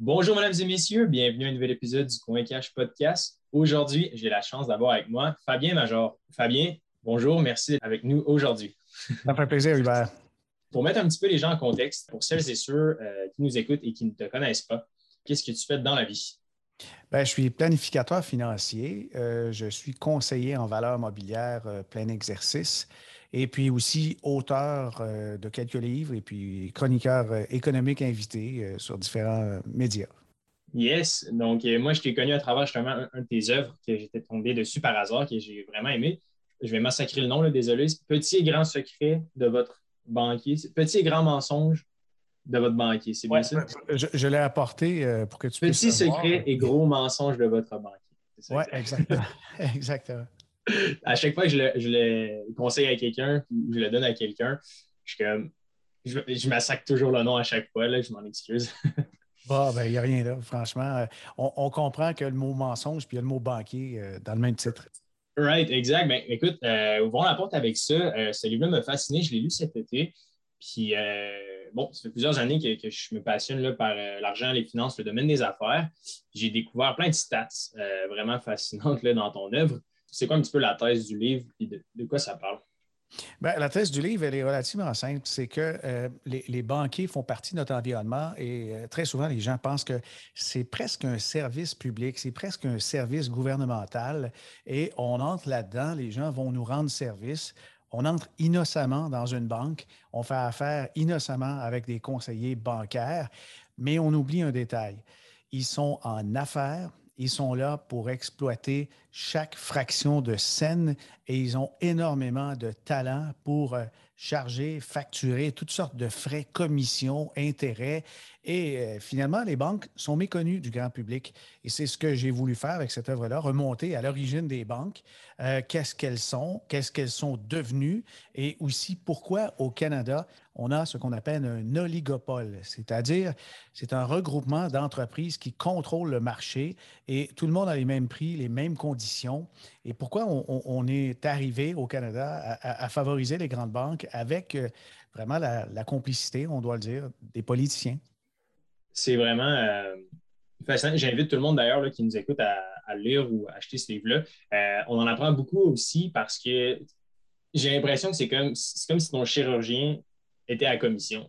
Bonjour, mesdames et messieurs. Bienvenue à un nouvel épisode du Coin Cash Podcast. Aujourd'hui, j'ai la chance d'avoir avec moi Fabien Major. Fabien, bonjour, merci d'être avec nous aujourd'hui. Ça fait plaisir, Hubert. Pour mettre un petit peu les gens en contexte, pour celles et ceux euh, qui nous écoutent et qui ne te connaissent pas, qu'est-ce que tu fais dans la vie? Bien, je suis planificateur financier. Euh, je suis conseiller en valeur mobilière euh, plein exercice et puis aussi auteur de quelques livres et puis chroniqueur économique invité sur différents médias. Yes. Donc, moi, je t'ai connu à travers justement un, de tes œuvres que j'étais tombé dessus par hasard, que j'ai vraiment aimé. Je vais massacrer le nom, là, désolé. Petit et grand secret de votre banquier. Petit et grand mensonge de votre banquier. C'est bien ça? Je, l'ai apporté euh, pour que tu puisses. Petit secret et gros mensonge de votre banquier. Oui, exactement. exactement. À chaque fois que je le, conseille à quelqu'un, je le donne à quelqu'un, je comme. Je, massacre toujours le nom à chaque fois, là, je m'en excuse. Bon, ben, il n'y a rien là, franchement. Euh, on, comprend que le mot mensonge puis il y a le mot banquier euh, dans le même titre. Right, exact. Ben, écoute, euh, ouvrons la porte avec ça. Euh, ce livre-là m'a fasciné. Je l'ai lu cet été. Puis, bon, ça fait plusieurs années que, je me passionne là, par l'argent, les finances, le domaine des affaires. J'ai découvert plein de stats vraiment fascinantes là, dans ton œuvre. C'est quoi un petit peu la thèse du livre et de quoi ça parle? Bien, la thèse du livre, elle est relativement simple. C'est que euh, les, banquiers font partie de notre environnement et euh, très souvent, les gens pensent que c'est presque un service public, c'est presque un service gouvernemental et on entre là-dedans, les gens vont nous rendre service. On entre innocemment dans une banque, on fait affaire innocemment avec des conseillers bancaires, mais on oublie un détail. Ils sont en affaires, ils sont là pour exploiter chaque fraction de scène et ils ont énormément de talent pour euh, charger, facturer toutes sortes de frais, commissions, intérêts. Et euh, finalement, les banques sont méconnues du grand public. Et c'est ce que j'ai voulu faire avec cette œuvre-là, remonter à l'origine des banques, euh, qu'est-ce qu'elles sont, qu'est-ce qu'elles sont devenues? Et aussi pourquoi au Canada, on a ce qu'on appelle un oligopole, c'est-à-dire c'est un regroupement d'entreprises qui contrôlent le marché et tout le monde a les mêmes prix, les mêmes conditions. Et pourquoi on, est arrivé au Canada à, favoriser les grandes banques avec euh, vraiment la, complicité, on doit le dire, des politiciens? C'est vraiment euh, fascinant. J'invite tout le monde d'ailleurs qui nous écoute à, lire ou acheter ce livre-là. Euh, on en apprend beaucoup aussi parce que j'ai l'impression que c'est comme, comme si ton chirurgien était à commission.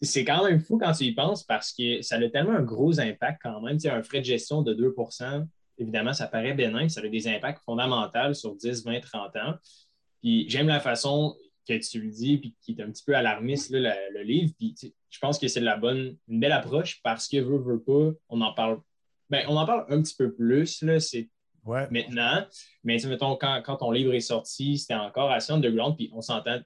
C'est quand même fou quand tu y penses parce que ça a tellement un gros impact quand même. Tu un frais de gestion de 2% évidemment, ça paraît bénin, ça a des impacts fondamentaux sur 10, 20, 30 ans. Puis j'aime la façon que tu le dis, puis qui est un petit peu alarmiste, le, livre. Puis je pense que c'est la bonne, une belle approche parce que veut, veut pas, on en parle. Ben, on en parle un petit peu plus, là, c'est maintenant. Mais mettons, quand, quand, ton livre est sorti, c'était encore assez underground, puis on s'entend,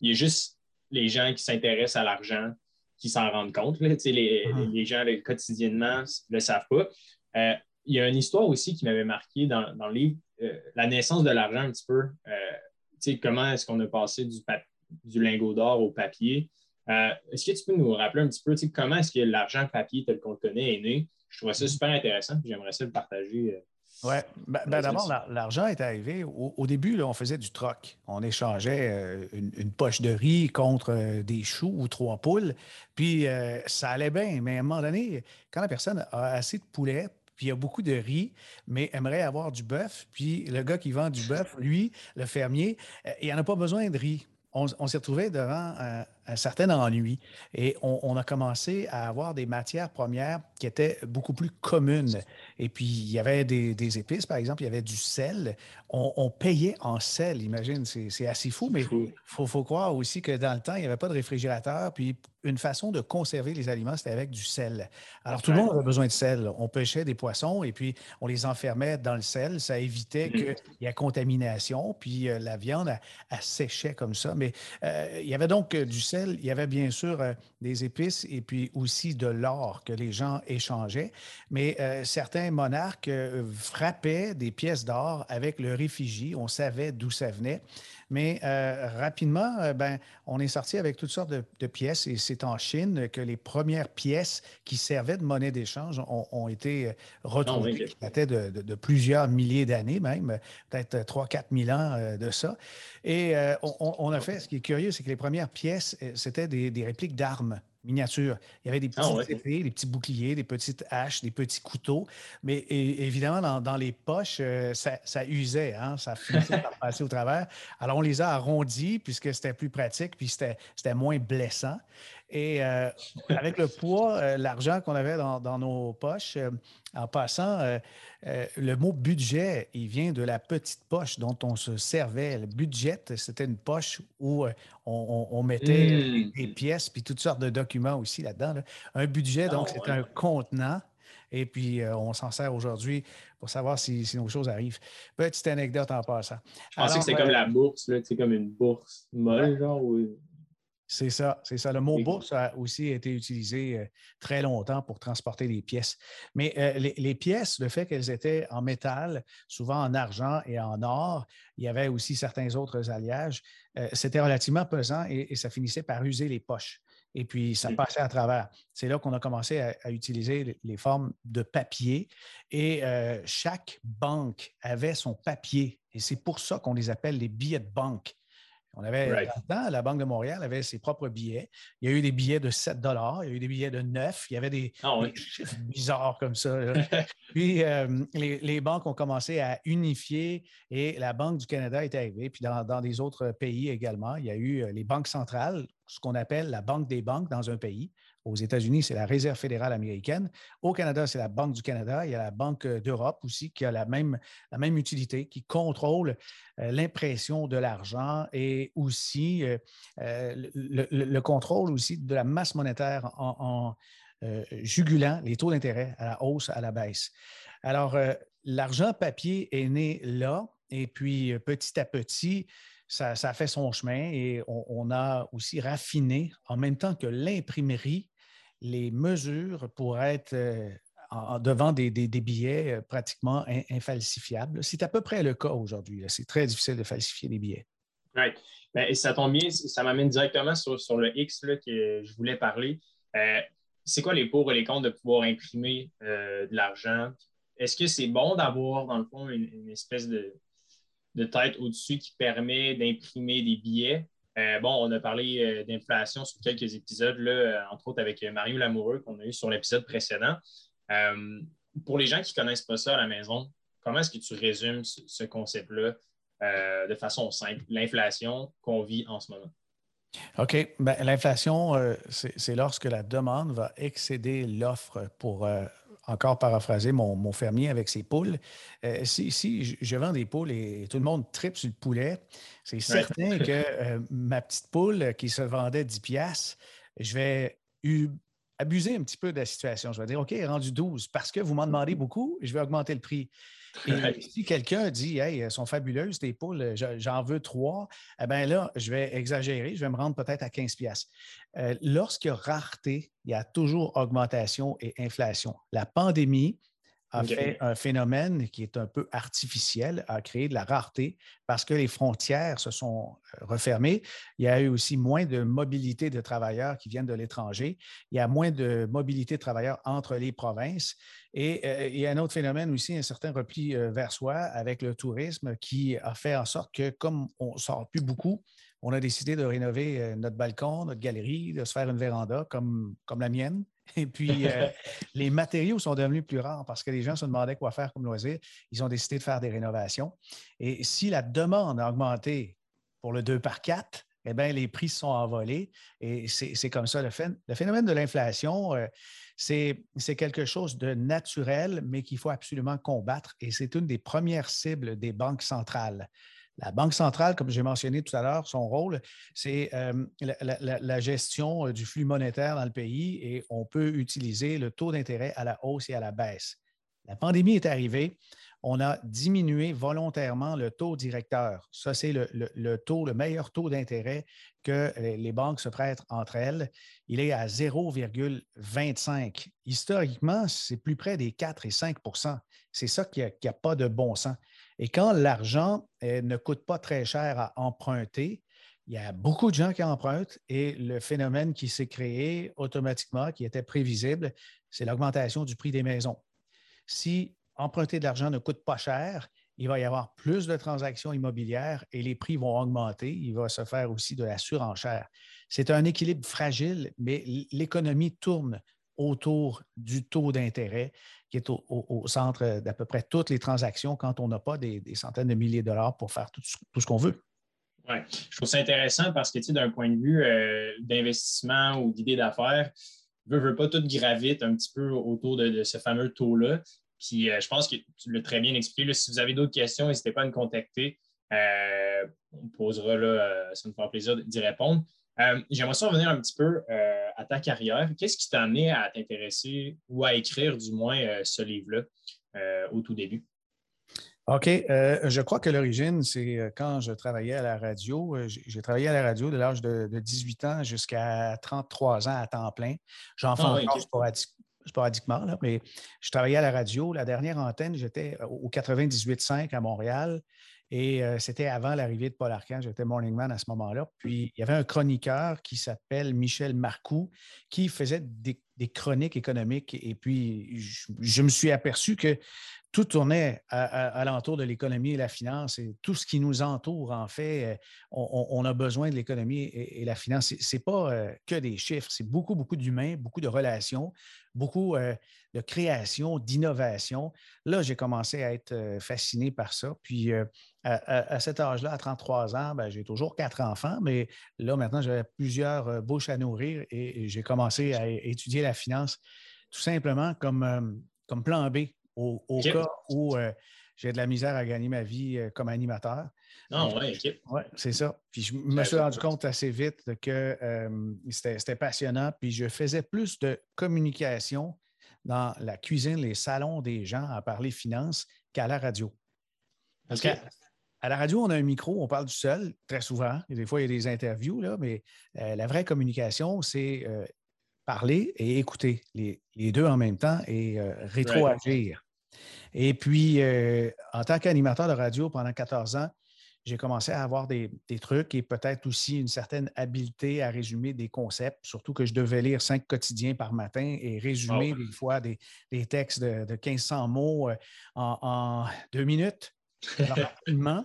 il y a juste les gens qui s'intéressent à l'argent qui s'en rendent compte. Là, les, uh-huh. les, gens quotidiennement ne le savent pas. Euh, il y a une histoire aussi qui m'avait marqué dans, dans, le livre, euh, la naissance de l'argent un petit peu. Euh, comment est-ce qu'on a passé du, du lingot d'or au papier? Euh, est-ce que tu peux nous rappeler un petit peu comment est-ce que l'argent papier tel qu'on le connaît est né? Je trouvais ça mm-hmm. super intéressant j'aimerais ça le partager. oui, ben, ben d'abord, l'argent est arrivé. Au, début, là, on faisait du troc. On échangeait une, poche de riz contre des choux ou trois poules. Puis ça allait bien. Mais à un moment donné, quand la personne a assez de poulet puis il y a beaucoup de riz, mais aimerait avoir du bœuf. Puis le gars qui vend du bœuf, lui, le fermier, euh, il n'en a pas besoin de riz. On, s'est retrouvé devant un, un, certain ennui et on, a commencé à avoir des matières premières qui étaient beaucoup plus communes. Et puis, il y avait des, épices, par exemple, il y avait du sel. On, payait en sel, imagine, c'est assez fou, mais il faut, faut, croire aussi que dans le temps, il n'y avait pas de réfrigérateur. Puis, une façon de conserver les aliments, c'était avec du sel. Alors, tout le monde avait besoin de sel. On pêchait des poissons et puis on les enfermait dans le sel. Ça évitait mm. qu'il y ait contamination. Puis euh, la viande, elle, séchait comme ça. Mais euh, il y avait donc euh, du sel. Il y avait bien sûr des épices et puis aussi de l'or que les gens échangeaient. Mais certains monarques frappaient des pièces d'or avec le réfugié. On savait d'où ça venait. Mais euh, rapidement, euh, ben, on est sorti avec toutes sortes de, pièces et c'est en Chine que les premières pièces qui servaient de monnaie d'échange ont, été euh, retrouvées, qui dataient de, plusieurs milliers d'années même, peut-être 3-4 000 ans de ça. Et on, a fait, ce qui est curieux, c'est que les premières pièces, c'était des, répliques d'armes. Miniature. Il y avait des Ah petites épées, des petits boucliers, des petites haches, des petits couteaux. Mais évidemment, dans, les poches, euh, ça, usait, hein, ça finissait par passer au travers. Alors, on les a arrondis puisque c'était plus pratique, puis c'était moins blessant. Et euh, avec le poids, euh, l'argent qu'on avait dans, nos poches, euh, en passant, le mot budget, il vient de la petite poche dont on se servait. Le budget, c'était une poche où on, mettait des, mmh. pièces puis toutes sortes de documents aussi là-dedans. Un budget, donc, ah, c'est un contenant. Et puis, on s'en sert aujourd'hui pour savoir si, nos choses arrivent. Petite anecdote en passant. Je pensais que c'est comme la bourse, c'est comme une bourse molle, genre. C'est ça, c'est ça. Le mot bourse a aussi été utilisé euh, très longtemps pour transporter les pièces. Mais euh, les, pièces, le fait qu'elles étaient en métal, souvent en argent et en or, il y avait aussi certains autres alliages, euh, c'était relativement pesant et, ça finissait par user les poches. Et puis, ça passait à travers. C'est là qu'on a commencé à, utiliser les, formes de papier. Et chaque banque avait son papier. Et c'est pour ça qu'on les appelle les billets de banque. On avait, la Banque de Montréal avait ses propres billets. Il y a eu des billets de 7 il y a eu des billets de 9, il y avait des, ah chiffres bizarres comme ça. Puis euh, les, banques ont commencé à unifier et la Banque du Canada est arrivée. Puis dans, dans des autres pays également, il y a eu euh, les banques centrales, ce qu'on appelle la banque des banques dans un pays. Aux États-Unis, c'est la Réserve fédérale américaine. Au Canada, c'est la Banque du Canada. Il y a la Banque d'Europe aussi qui a la même, la même utilité, qui contrôle euh, l'impression de l'argent et aussi euh, euh, le, contrôle aussi de la masse monétaire en, jugulant les taux d'intérêt à la hausse, à la baisse. Alors, l'argent papier est né là et puis petit à petit, ça, a fait son chemin et on, a aussi raffiné, en même temps que l'imprimerie, les mesures pour être euh, devant des, billets euh, pratiquement infalsifiables. C'est à peu près le cas aujourd'hui. C'est très difficile de falsifier des billets. Oui. Ben, ça tombe bien, ça m'amène directement sur, le X que je voulais parler. Euh, c'est quoi les pour et les contre de pouvoir imprimer de l'argent? Est-ce que c'est bon d'avoir, dans le fond, une espèce de, de tête au-dessus qui permet d'imprimer des billets? Euh, bon, on a parlé euh, d'inflation sur quelques épisodes, euh, entre autres avec Mario Lamoureux qu'on a eu sur l'épisode précédent. pour les gens qui ne connaissent pas ça à la maison, comment est-ce que tu résumes ce, concept-là de façon simple, l'inflation qu'on vit en ce moment? OK. Ben, l'inflation, c'est lorsque la demande va excéder l'offre pour encore paraphraser mon, fermier avec ses poules. Euh, si, je vends des poules et tout le monde tripe sur le poulet, c'est certain que euh, ma petite poule qui se vendait 10 piastres, je vais abuser un petit peu de la situation. Je vais dire, OK, rendu 12, parce que vous m'en demandez beaucoup, je vais augmenter le prix. Et si quelqu'un dit, hey, elles sont fabuleuses, tes poules, j'en veux trois, eh bien là, je vais exagérer, je vais me rendre peut-être à 15 pièces. Euh, lorsqu'il y a rareté, il y a toujours augmentation et inflation. La pandémie, a fait un phénomène qui est un peu artificiel, a créé de la rareté parce que les frontières se sont euh, refermées. Il y a eu aussi moins de mobilité de travailleurs qui viennent de l'étranger. Il y a moins de mobilité de travailleurs entre les provinces. Et euh, il y a un autre phénomène aussi, un certain repli euh, vers soi avec le tourisme qui a fait en sorte que, comme on ne sort plus beaucoup, on a décidé de rénover notre balcon, notre galerie, de se faire une véranda comme, comme la mienne. Et puis, euh, les matériaux sont devenus plus rares parce que les gens se demandaient quoi faire comme loisir. Ils ont décidé de faire des rénovations. Et si la demande a augmenté pour le 2 par 4, eh bien, les prix sont envolés. Et c'est comme ça. Le, phénomène de l'inflation, euh, c'est quelque chose de naturel, mais qu'il faut absolument combattre. Et c'est une des premières cibles des banques centrales. La Banque centrale, comme j'ai mentionné tout à l'heure, son rôle, c'est euh, la, gestion euh, du flux monétaire dans le pays et on peut utiliser le taux d'intérêt à la hausse et à la baisse. La pandémie est arrivée, on a diminué volontairement le taux directeur. Ça, c'est le, meilleur taux d'intérêt que les banques se prêtent entre elles. Il est à 0,25. Historiquement, c'est plus près des 4 et 5% C'est ça qui n'a pas de bon sens. Et quand l'argent eh, ne coûte pas très cher à emprunter, il y a beaucoup de gens qui empruntent et le phénomène qui s'est créé automatiquement, qui était prévisible, c'est l'augmentation du prix des maisons. Si emprunter de l'argent ne coûte pas cher il va y avoir plus de transactions immobilières et les prix vont augmenter. Il va se faire aussi de la surenchère. C'est un équilibre fragile, mais l'économie tourne autour du taux d'intérêt qui est au, centre d'à peu près toutes les transactions quand on n'a pas des, centaines de milliers de dollars pour faire tout, ce qu'on veut. Oui, je trouve ça intéressant parce que, d'un point de vue euh, d'investissement ou d'idée d'affaires, veut, veut pas tout gravite un petit peu autour de, ce fameux taux-là. Puis euh, je pense que tu l'as très bien expliqué. si vous avez d'autres questions, n'hésitez pas à nous contacter. Euh, on posera là, ça nous fera plaisir d'y répondre. J'aimerais ça revenir un petit peu à ta carrière. Qu'est-ce qui t'a amené à t'intéresser ou à écrire du moins ce livre-là au tout début? OK. Euh, je crois que l'origine, c'est euh, quand je travaillais à la radio. Euh, j'ai travaillé à la radio de l'âge de, 18 ans jusqu'à 33 ans à temps plein. J'en fais ah encore sporadiquement, mais je travaillais à la radio. La dernière antenne, j'étais au 98.5 à Montréal. Et c'était avant l'arrivée de Paul Arcand. J'étais morning man à ce moment-là. Puis il y avait un chroniqueur qui s'appelle Michel Marcoux qui faisait des, chroniques économiques. Et puis je, me suis aperçu que tout tournait à, l'entour de l'économie et la finance et tout ce qui nous entoure, en fait, euh, on, a besoin de l'économie et, la finance. Ce n'est pas euh, que des chiffres, c'est beaucoup, beaucoup d'humains, beaucoup de relations, beaucoup euh, de création, d'innovation. Là, j'ai commencé à être fasciné par ça. Puis, à, cet âge-là, à 33 ans, ben, j'ai toujours quatre enfants, mais là, maintenant, j'avais plusieurs bouches à nourrir et, j'ai commencé à étudier la finance tout simplement comme, comme plan B au, cas où euh, j'ai de la misère à gagner ma vie euh, comme animateur. Non, ah, oui, Oui, c'est ça. Puis je me suis rendu compte assez vite que euh, c'était passionnant. Puis je faisais plus de communication dans la cuisine, les salons des gens à parler finances qu'à la radio. Parce qu'à à la radio, on a un micro, on parle du seul très souvent. des fois, il y a des interviews, là, mais la vraie communication, c'est parler et écouter les, deux en même temps et rétroagir. Et puis, euh, en tant qu'animateur de radio pendant 14 ans, j'ai commencé à avoir des, trucs et peut-être aussi une certaine habileté à résumer des concepts, surtout que je devais lire cinq quotidiens par matin et résumer des fois des, textes de, de, 1500 mots euh, en, deux minutes. rapidement,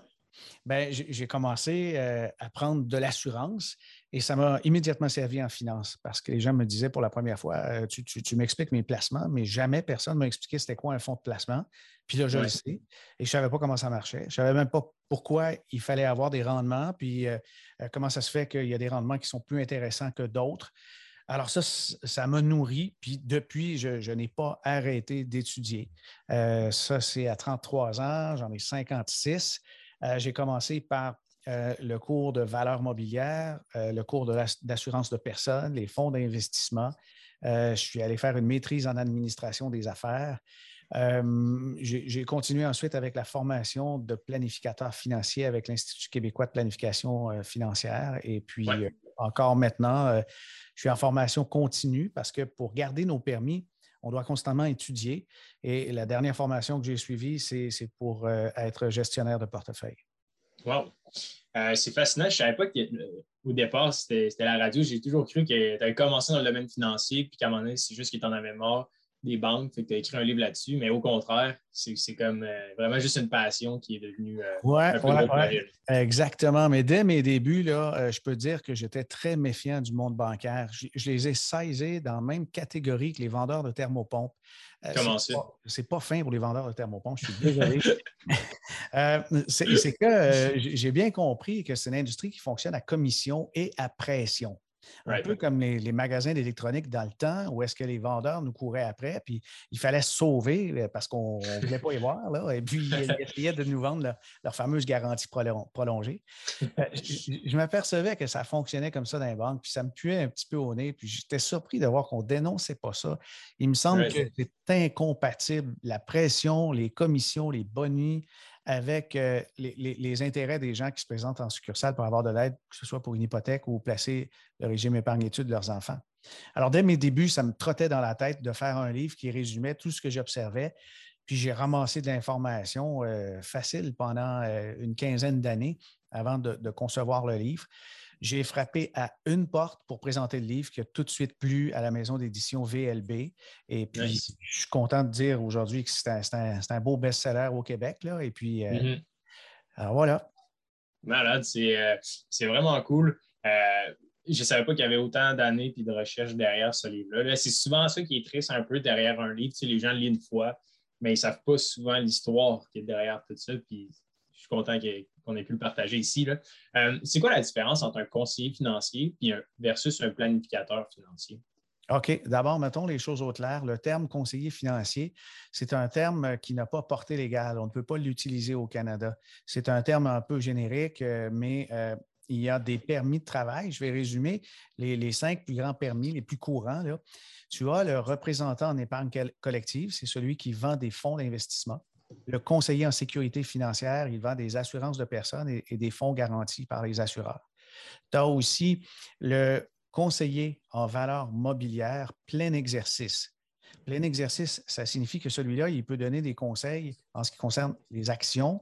ben, j'ai commencé euh, à prendre de l'assurance et ça m'a immédiatement servi en finance parce que les gens me disaient pour la première fois, euh, tu, m'expliques mes placements, mais jamais personne ne m'a expliqué c'était quoi un fonds de placement. Puis là, je le sais et je ne savais pas comment ça marchait. Je ne savais même pas pourquoi il fallait avoir des rendements, puis euh, comment ça se fait qu'il y a des rendements qui sont plus intéressants que d'autres. Alors ça, ça m'a nourri, puis depuis, je, n'ai pas arrêté d'étudier. ça, c'est à 33 ans, j'en ai 56. Euh, j'ai commencé par euh, le cours de valeur mobilière, euh, le cours d'assurance de, personnes, les fonds d'investissement. je suis allé faire une maîtrise en administration des affaires. j'ai continué ensuite avec la formation de planificateur financier avec l'Institut québécois de planification financière. Et puis, encore maintenant, je suis en formation continue parce que pour garder nos permis, on doit constamment étudier. Et la dernière formation que j'ai suivie, c'est pour euh, être gestionnaire de portefeuille. Wow! Euh, c'est fascinant. Je ne savais pas qu'au départ, c'était la radio. J'ai toujours cru que tu avais commencé dans le domaine financier, puis qu'à un moment donné, c'est juste que tu en avais marre des banques, tu as écrit un livre là-dessus, mais au contraire, c'est comme euh, vraiment juste une passion qui est devenue euh, un peu Exactement. Mais dès mes débuts, là, euh, je peux dire que j'étais très méfiant du monde bancaire. Je, les ai saisés dans la même catégorie que les vendeurs de thermopompes. Comment ça? C'est pas, fin pour les vendeurs de thermopompes, je suis désolé. c'est que j'ai bien compris que c'est une industrie qui fonctionne à commission et à pression. Un peu comme les, magasins d'électronique dans le temps, où est-ce que les vendeurs nous couraient après, puis il fallait se sauver euh, parce qu'on ne voulait pas y voir, là, et puis ils essayaient de nous vendre leur, fameuse garantie prolongée. Euh, je, m'apercevais que ça fonctionnait comme ça dans les banques, puis ça me puait un petit peu au nez, puis j'étais surpris de voir qu'on ne dénonçait pas ça. Il me semble que c'est incompatible, la pression, les commissions, les bonnies, avec euh, les, intérêts des gens qui se présentent en succursale pour avoir de l'aide, que ce soit pour une hypothèque ou placer le régime épargne-études de leurs enfants. Alors, dès mes débuts, ça me trottait dans la tête de faire un livre qui résumait tout ce que j'observais. Puis j'ai ramassé de l'information euh, facile pendant euh, une quinzaine d'années avant de, concevoir le livre. J'ai frappé à une porte pour présenter le livre qui a tout de suite plu à la maison d'édition VLB. Et puis, je suis content de dire aujourd'hui que c'est un, beau best-seller au Québec. Là. Et puis, euh, mm-hmm. alors voilà. Malade, c'est euh, vraiment cool. Euh, je ne savais pas qu'il y avait autant d'années et de recherches derrière ce livre-là. c'est souvent ça qui est triste un peu derrière un livre. les gens lisent une fois, mais ils ne savent pas souvent l'histoire qui est derrière tout ça. Puis je suis content qu'on ait pu le partager ici. Euh, c'est quoi la différence entre un conseiller financier versus un planificateur financier? OK. D'abord, mettons les choses au clair. Le terme conseiller financier, c'est un terme qui n'a pas portée légale. On ne peut pas l'utiliser au Canada. C'est un terme un peu générique, euh, mais euh, il y a des permis de travail. Je vais résumer les, cinq plus grands permis, les plus courants. Tu as le représentant en épargne collective, c'est celui qui vend des fonds d'investissement. Le conseiller en sécurité financière, il vend des assurances de personnes et, des fonds garantis par les assureurs. Tu as aussi le conseiller en valeur mobilière plein exercice. Plein exercice, ça signifie que celui-là, il peut donner des conseils en ce qui concerne les actions,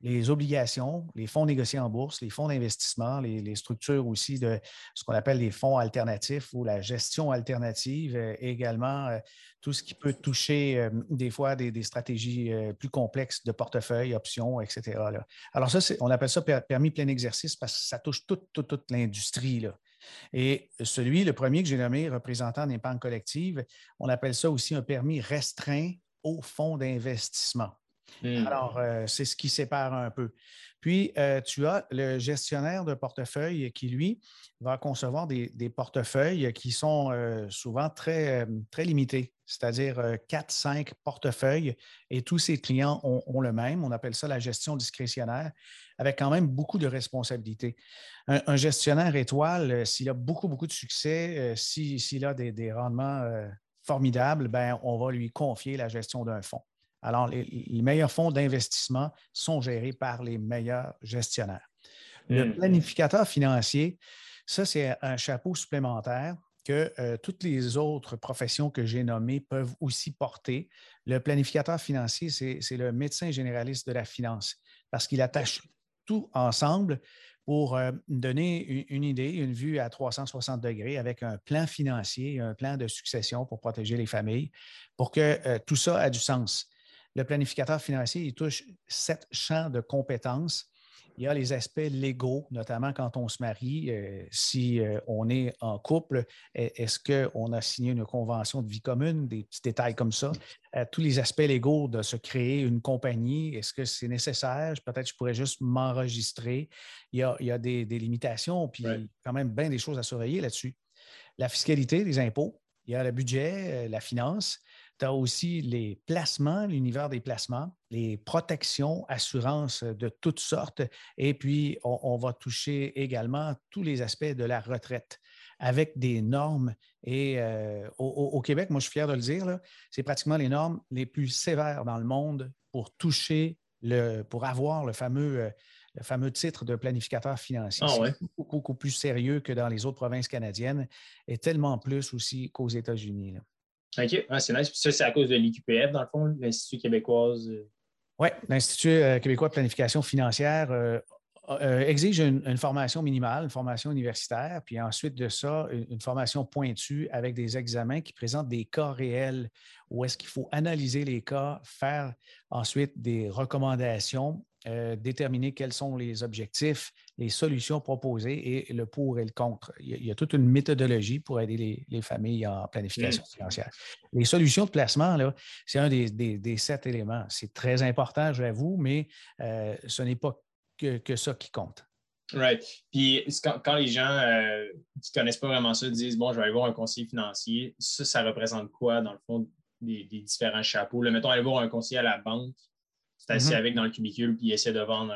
les obligations, les fonds négociés en bourse, les fonds d'investissement, les, structures aussi de ce qu'on appelle les fonds alternatifs ou la gestion alternative, euh, également euh, tout ce qui peut toucher euh, des fois des, stratégies plus complexes de portefeuille, options, etc. Alors ça, on appelle ça permis plein exercice parce que ça touche toute, toute, l'industrie. Et celui, le premier que j'ai nommé représentant d'épargne collective, on appelle ça aussi un permis restreint aux fonds d'investissement. Hmm. Alors, euh, c'est ce qui sépare un peu. Puis, euh, tu as le gestionnaire de portefeuille qui, lui, va concevoir des, portefeuilles qui sont euh, souvent très, très limités, c'est-à-dire 4-5 portefeuilles et tous ses clients ont, le même. On appelle ça la gestion discrétionnaire, avec quand même beaucoup de responsabilités. Un, gestionnaire étoile, s'il a beaucoup, beaucoup de succès, s'il a des, des rendements formidables, ben, on va lui confier la gestion d'un fonds. Alors, les, meilleurs fonds d'investissement sont gérés par les meilleurs gestionnaires. Le hmm. planificateur financier, ça, c'est un chapeau supplémentaire que euh, toutes les autres professions que j'ai nommées peuvent aussi porter. Le planificateur financier, c'est le médecin généraliste de la finance parce qu'il attache tout ensemble pour euh, donner une, idée, une vue à 360 degrés avec un plan financier, un plan de succession pour protéger les familles, pour que euh, tout ça ait du sens. Le planificateur financier, il touche sept champs de compétences. Il y a les aspects légaux, notamment quand on se marie, euh, si euh, on est en couple, est-ce qu'on a signé une convention de vie commune, des petits détails comme ça? Euh, tous les aspects légaux de se créer une compagnie, est-ce que c'est nécessaire? Peut-être je pourrais juste m'enregistrer. Il y a, des, limitations, puis quand même bien des choses à surveiller là-dessus. La fiscalité, les impôts, il y a le budget, la finance. Tu as aussi les placements, l'univers des placements, les protections, assurances de toutes sortes. Et puis, on, va toucher également tous les aspects de la retraite avec des normes. Et euh, au, Québec, moi, je suis fier de le dire, c'est pratiquement les normes les plus sévères dans le monde pour toucher, le, pour avoir le fameux, euh, le fameux titre de planificateur financier. Ah c'est beaucoup, beaucoup, plus sérieux que dans les autres provinces canadiennes et tellement plus aussi qu'aux États-Unis. OK, c'est nice. ça, c'est à cause de l'IQPF, dans le fond, l'Institut québécois. Euh. Oui, l'Institut euh, québécois de planification financière euh, exige une, formation minimale, une formation universitaire, puis ensuite de ça, une, formation pointue avec des examens qui présentent des cas réels où est-ce qu'il faut analyser les cas, faire ensuite des recommandations euh, déterminer quels sont les objectifs, les solutions proposées et le pour et le contre. Il y a, toute une méthodologie pour aider les, familles en planification mmh. financière. Les solutions de placement, c'est un des, sept éléments. C'est très important, j'avoue, mais euh, ce n'est pas que, ça qui compte. Right. Puis quand, les gens euh, qui ne connaissent pas vraiment ça disent Bon, je vais aller voir un conseiller financier, ça, ça représente quoi, dans le fond, des, différents chapeaux? Mettons, aller voir un conseiller à la banque, c'est assis mm-hmm. avec dans le cubicule, puis il essaie de vendre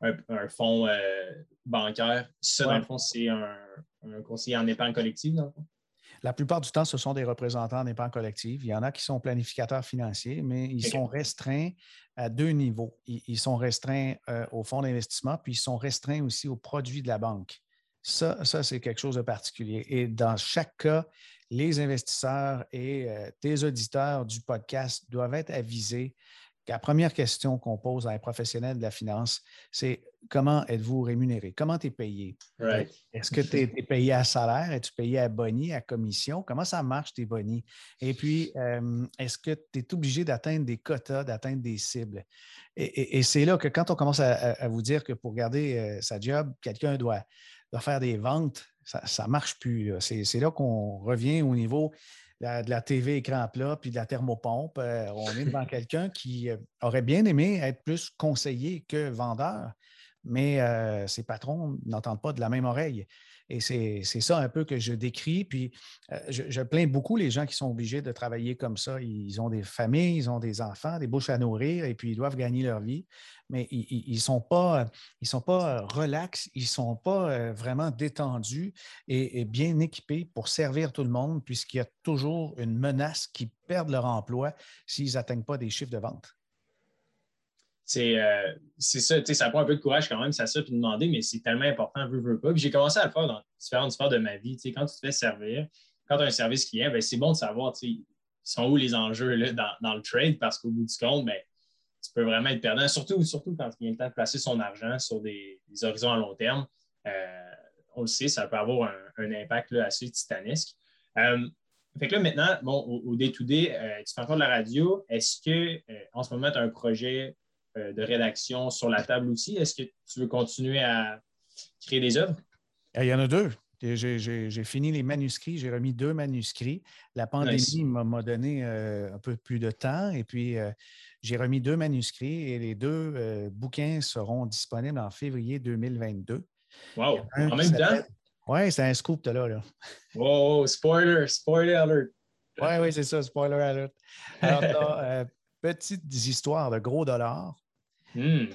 un, fonds euh, bancaire. Ça, dans le fond, c'est un, conseiller en épargne collective, dans le fond? La plupart du temps, ce sont des représentants en épargne collective. Il y en a qui sont planificateurs financiers, mais ils sont restreints à deux niveaux. Ils, sont restreints euh, au fonds d'investissement, puis ils sont restreints aussi aux produits de la banque. Ça, ça c'est quelque chose de particulier. Et dans chaque cas, les investisseurs et euh, tes auditeurs du podcast doivent être avisés la première question qu'on pose à un professionnel de la finance, c'est comment êtes-vous rémunéré? Comment tu es payé? Est-ce que tu es, payé à salaire? Es-tu payé à boni, à commission? Comment ça marche tes bonis? Et puis, euh, est-ce que tu es obligé d'atteindre des quotas, d'atteindre des cibles? Et, c'est là que quand on commence à, vous dire que pour garder euh, sa job, quelqu'un doit, faire des ventes, ça ne marche plus. C'est là qu'on revient au niveau de la TV écran plat puis de la thermopompe. Euh, on est devant quelqu'un qui aurait bien aimé être plus conseiller que vendeur mais euh, ses patrons n'entendent pas de la même oreille. Et c'est ça un peu que je décris. Puis euh, je, plains beaucoup les gens qui sont obligés de travailler comme ça. Ils ont des familles, ils ont des enfants, des bouches à nourrir, et puis ils doivent gagner leur vie. Mais ils ne sont pas, ils sont pas relax, ils ne sont pas euh, vraiment détendus et, bien équipés pour servir tout le monde, puisqu'il y a toujours une menace qu'ils perdent leur emploi s'ils n'atteignent pas des chiffres de vente c'est euh, ça, ça prend un peu de courage quand même, ça ça, puis demander, mais c'est tellement important, veux, veux pas. Puis j'ai commencé à le faire dans différentes sphères de ma vie. quand tu te fais servir, quand tu as un service client, ben, c'est bon de savoir ils sont où les enjeux là, dans, le trade parce qu'au bout du compte, ben, tu peux vraiment être perdant, surtout, surtout quand il vient le temps de placer son argent sur des, horizons à long terme. Euh, on le sait, ça peut avoir un, impact assez titanesque. Euh, fait que là, maintenant, bon, au day-to-day, tu fais encore de la radio. Est-ce que en ce moment, tu as un projet euh, de rédaction sur la table aussi? Est-ce que tu veux continuer à créer des œuvres? Il y en a deux. J'ai fini les manuscrits, j'ai remis deux manuscrits. La pandémie m'a donné euh, un peu plus de temps et puis euh, j'ai remis deux manuscrits et les deux bouquins seront disponibles en février 2022. Wow! En même temps? Oui, c'est un scoop, là. là. Wow, spoiler, spoiler alert. Oui, oui, c'est ça, spoiler alert. Alors, petites histoires de gros dollars. Hmm.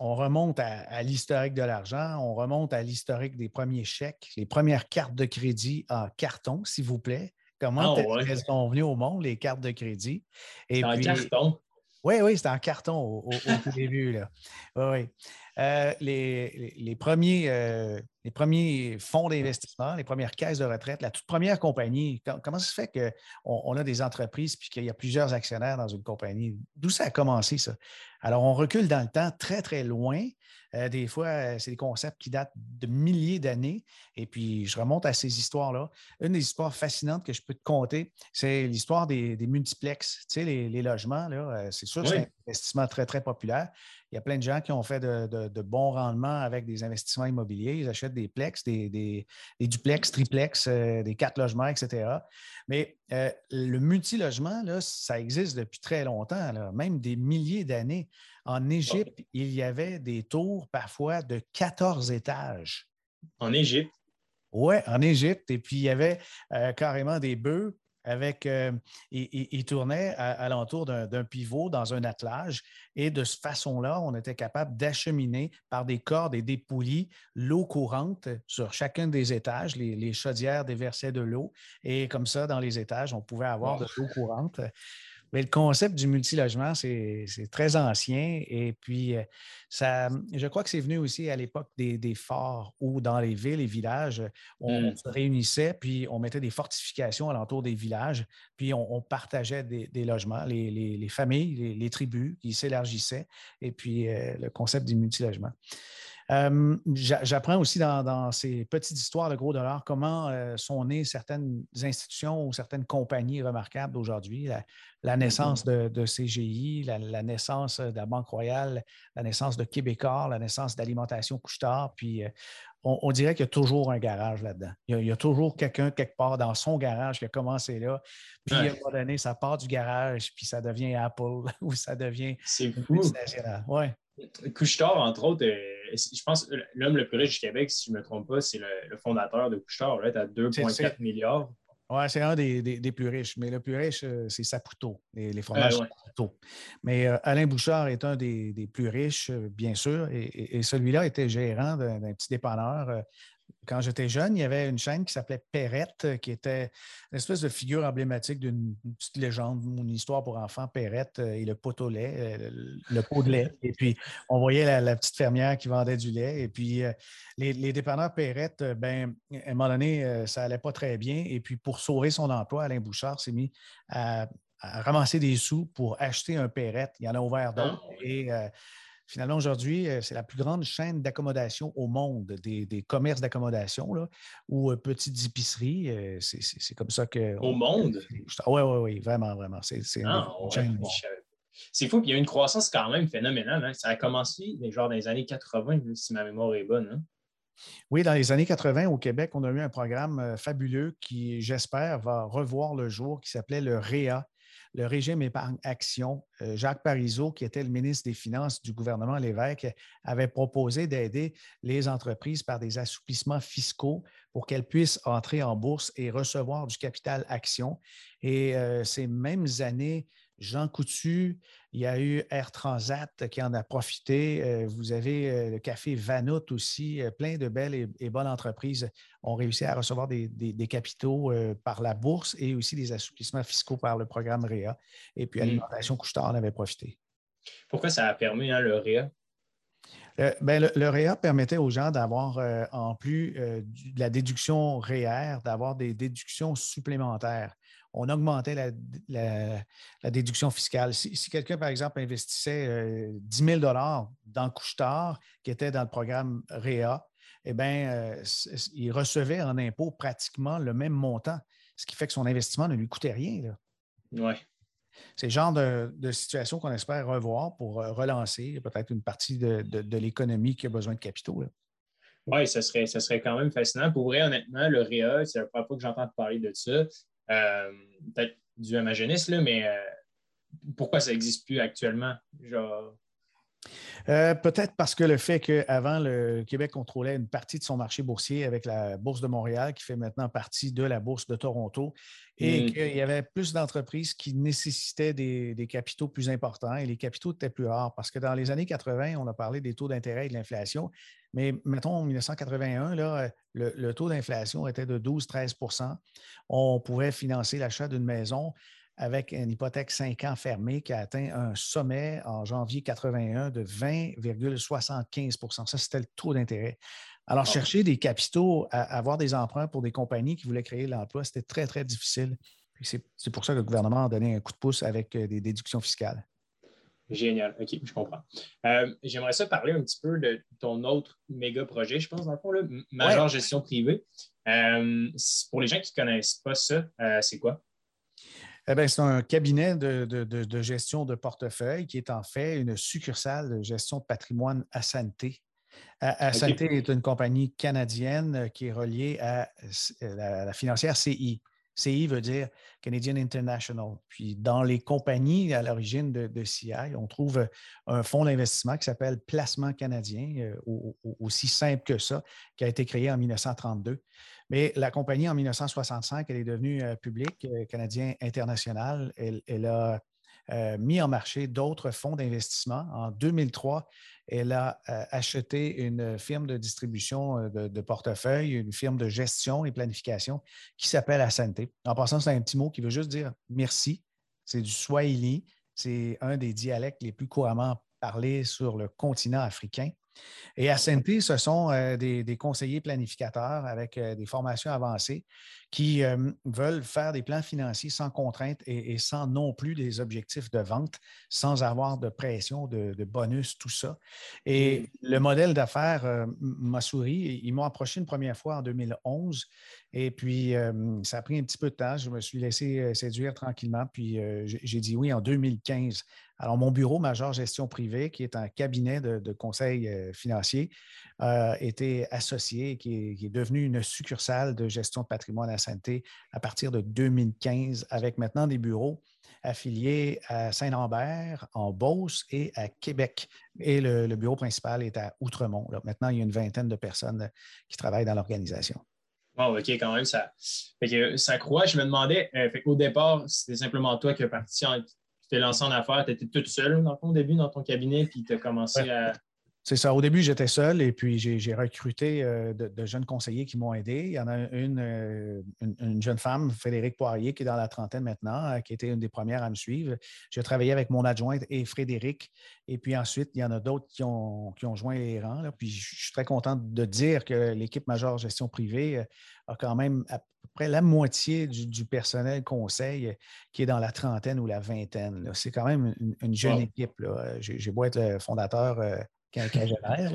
On remonte à, l'historique de l'argent, on remonte à l'historique des premiers chèques, les premières cartes de crédit en carton, s'il vous plaît. Comment ah, elles sont venues au monde, les cartes de crédit? Et en carton? Oui, oui, c'était en carton au, début. Là. Oui, euh, les, premiers, euh, les premiers fonds d'investissement, les premières caisses de retraite, la toute première compagnie, comment ça se fait qu'on on a des entreprises puis qu'il y a plusieurs actionnaires dans une compagnie? D'où ça a commencé, ça? Alors, on recule dans le temps très, très loin. Euh, des fois, euh, c'est des concepts qui datent de milliers d'années. Et puis, je remonte à ces histoires-là. Une des histoires fascinantes que je peux te conter, c'est l'histoire des, multiplex. Tu sais, les, logements, là, euh, c'est sûr que c'est un investissement très, très populaire. Il y a plein de gens qui ont fait de, bons rendements avec des investissements immobiliers. Ils achètent des plex, des, duplex, triplex, des quatre logements, etc. Mais le multilogement, là, ça existe depuis très longtemps, même des milliers d'années. En Égypte, il y avait des tours parfois de 14 étages. En Égypte? Oui, en Égypte. Et puis, il y avait euh, carrément des bœufs avec. Euh, ils, tournaient à, l'entour d'un pivot dans un attelage. Et de cette façon-là, on était capable d'acheminer par des cordes et des poulies l'eau courante sur chacun des étages. Les, chaudières déversaient de l'eau. Et comme ça, dans les étages, on pouvait avoir de l'eau courante. Mais le concept du multilogement, c'est très ancien. Et puis, euh, ça, je crois que c'est venu aussi à l'époque des, forts où dans les villes et villages, on, mmh. se réunissait, puis on mettait des fortifications alentour des villages, puis on, partageait des, logements, les, familles, les, tribus qui s'élargissaient, et puis euh, le concept du multilogement. J'apprends aussi dans, ces petites histoires de gros dollars comment euh, sont nées certaines institutions ou certaines compagnies remarquables d'aujourd'hui. La, mmh naissance de, CGI, la, naissance de la Banque Royale, la naissance de Québécois, la naissance d'Alimentation Couchetard. Puis euh, on, dirait qu'il y a toujours un garage là-dedans. Il, y a toujours quelqu'un quelque part dans son garage qui a commencé là. Puis à un moment donné, ça part du garage, puis ça devient Apple ou ça devient. C'est fou. Ouais. Couchetard, entre autres, euh, je pense l'homme le plus riche du Québec, si je ne me trompe pas, c'est le, fondateur de Couchetard, là, à 2,4 milliards. Oui, c'est un des, plus riches, mais le plus riche, euh, c'est Saputo, les, les fromages Saputo. Mais euh, Alain Bouchard est un des, plus riches, bien sûr, et, et celui-là était gérant d'un petit dépanneur quand j'étais jeune, il y avait une chaîne qui s'appelait Perrette, euh, qui était une espèce de figure emblématique d'une petite légende, une histoire pour enfants, Perrette euh, et le pot au lait, euh, le pot de lait. Et puis, on voyait la, petite fermière qui vendait du lait. Et puis, les, les, dépanneurs Perrette, ben, à un moment donné, ça n'allait pas très bien. Et puis, pour sauver son emploi, Alain Bouchard s'est mis à ramasser des sous pour acheter un Perrette. Il y en a ouvert ah, d'autres. Et euh, finalement, aujourd'hui, euh, c'est la plus grande chaîne d'accommodation au monde, des, commerces d'accommodation ou petites épiceries. c'est comme ça que. Au monde? Oui, oui, oui, vraiment, vraiment. C'est ah, C'est fou, puis il y a une croissance quand même phénoménale. Hein. Ça a commencé genre dans les années 80, si ma mémoire est bonne. Hein. Oui, dans les années 80, au Québec, on a eu un programme euh, fabuleux qui, j'espère, va revoir le jour, qui s'appelait le REA, le régime épargne action. Euh, Jacques Parizeau, qui était le ministre des Finances du gouvernement Lévesque, avait proposé d'aider les entreprises par des assouplissements fiscaux pour qu'elles puissent entrer en bourse et recevoir du capital action. Et euh, ces mêmes années, Jean Coutu, il y a eu Air Transat qui en a profité. Euh, vous avez euh, le café Vanout aussi. Euh, plein de belles et, bonnes entreprises ont réussi à recevoir des, capitaux par la bourse et aussi des assouplissements fiscaux par le programme REA. Et puis, mmh. Alimentation Couchetard en avait profité. Pourquoi ça a permis hein, le REA? Ben, le, REA permettait aux gens d'avoir, en plus de la déduction REER, d'avoir des déductions supplémentaires on augmentait la, déduction fiscale. Si, quelqu'un, par exemple, investissait 10 euh, 000 dans Couchetard, qui était dans le programme REA, eh bien, euh, il recevait en impôt pratiquement le même montant, ce qui fait que son investissement ne lui coûtait rien. Oui. C'est le genre de, situation qu'on espère revoir pour euh, relancer peut-être une partie de, l'économie qui a besoin de capitaux. Oui, ce serait, ça serait quand même fascinant. Pour vrai, honnêtement, le REA, c'est la première fois que j'entends parler de ça. Euh, peut-être dû à ma jeunesse, là, mais euh, pourquoi ça n'existe plus actuellement? Euh, peut-être parce que le fait qu'avant, le Québec contrôlait une partie de son marché boursier avec la Bourse de Montréal, qui fait maintenant partie de la Bourse de Toronto, et mm. qu'il y avait plus d'entreprises qui nécessitaient des, capitaux plus importants et les capitaux étaient plus rares. Parce que dans les années 80, on a parlé des taux d'intérêt et de l'inflation, mais mettons en 1981, là, le, taux d'inflation était de 12-13% On pouvait financer l'achat d'une maison avec une hypothèque 5 ans fermée qui a atteint un sommet en janvier 81 de 20,75% Ça, c'était le taux d'intérêt. Alors, ah chercher des capitaux, à avoir des emprunts pour des compagnies qui voulaient créer l'emploi, c'était très, très difficile. C'est pour ça que le gouvernement a donné un coup de pouce avec euh, des déductions fiscales. Génial. OK, je comprends. Euh, j'aimerais ça parler un petit peu de ton autre méga projet, je pense, dans le fond, là, Major Gestion Privée. Euh, pour les gens qui ne connaissent pas ça, euh, c'est quoi? Eh c'est un cabinet de, gestion de portefeuille qui est en fait une succursale de gestion de patrimoine à Santé. À, est une compagnie canadienne qui est reliée à la financière CI. CI veut dire Canadian International. Puis dans les compagnies à l'origine de, CI, on trouve euh, un fonds d'investissement qui s'appelle Placement canadien, euh, aussi simple que ça, qui a été créé en 1932. Mais la compagnie, en 1965, elle est devenue euh, publique, Canadien International. elle a mis en marché d'autres fonds d'investissement. En 2003, elle a euh, acheté une firme de distribution euh, de, portefeuille, une firme de gestion et planification qui s'appelle Asante. En passant, c'est un petit mot qui veut juste dire merci. C'est du Swahili. C'est un des dialectes les plus couramment parlés sur le continent africain. Et à Santé, ce sont euh, des, conseillers planificateurs avec euh, des formations avancées qui euh, veulent faire des plans financiers sans contrainte et, sans non plus des objectifs de vente, sans avoir de pression, de, bonus, tout ça. Et le modèle d'affaires m'a souri. Ils m'ont approché une première fois en 2011 et puis ça a pris un petit peu de temps. Je me suis laissé séduire tranquillement, puis j'ai dit oui en 2015 alors, mon bureau Major Gestion Privée, qui est un cabinet de, conseil financier, été associé, qui est, devenu une succursale de gestion de patrimoine à santé à partir de 2015, avec maintenant des bureaux affiliés à Saint-Lambert, en Beauce et à Québec. Et le, bureau principal est à Outremont. maintenant, il y a une vingtaine de personnes qui travaillent dans l'organisation. Bon, OK, quand même, ça, ça croît. Je me demandais, euh, au départ, c'était simplement toi qui es parti en, tu t'es lancé en affaires, tu étais toute seule dans ton début dans ton cabinet, puis tu as commencé à. C'est ça. Au début, j'étais seul et puis j'ai recruté euh, de, jeunes conseillers qui m'ont aidé. Il y en a une, euh, une, jeune femme, Frédéric Poirier, qui est dans la trentaine maintenant, euh, qui était une des premières à me suivre. J'ai travaillé avec mon adjointe et Frédéric. Et puis ensuite, il y en a d'autres qui ont, qui ont joint les rangs. Puis je suis très content de dire que l'équipe majeure gestion privée a quand même à peu près la moitié du, personnel conseil qui est dans la trentaine ou la vingtaine. C'est quand même une, jeune équipe. J'ai beau être le fondateur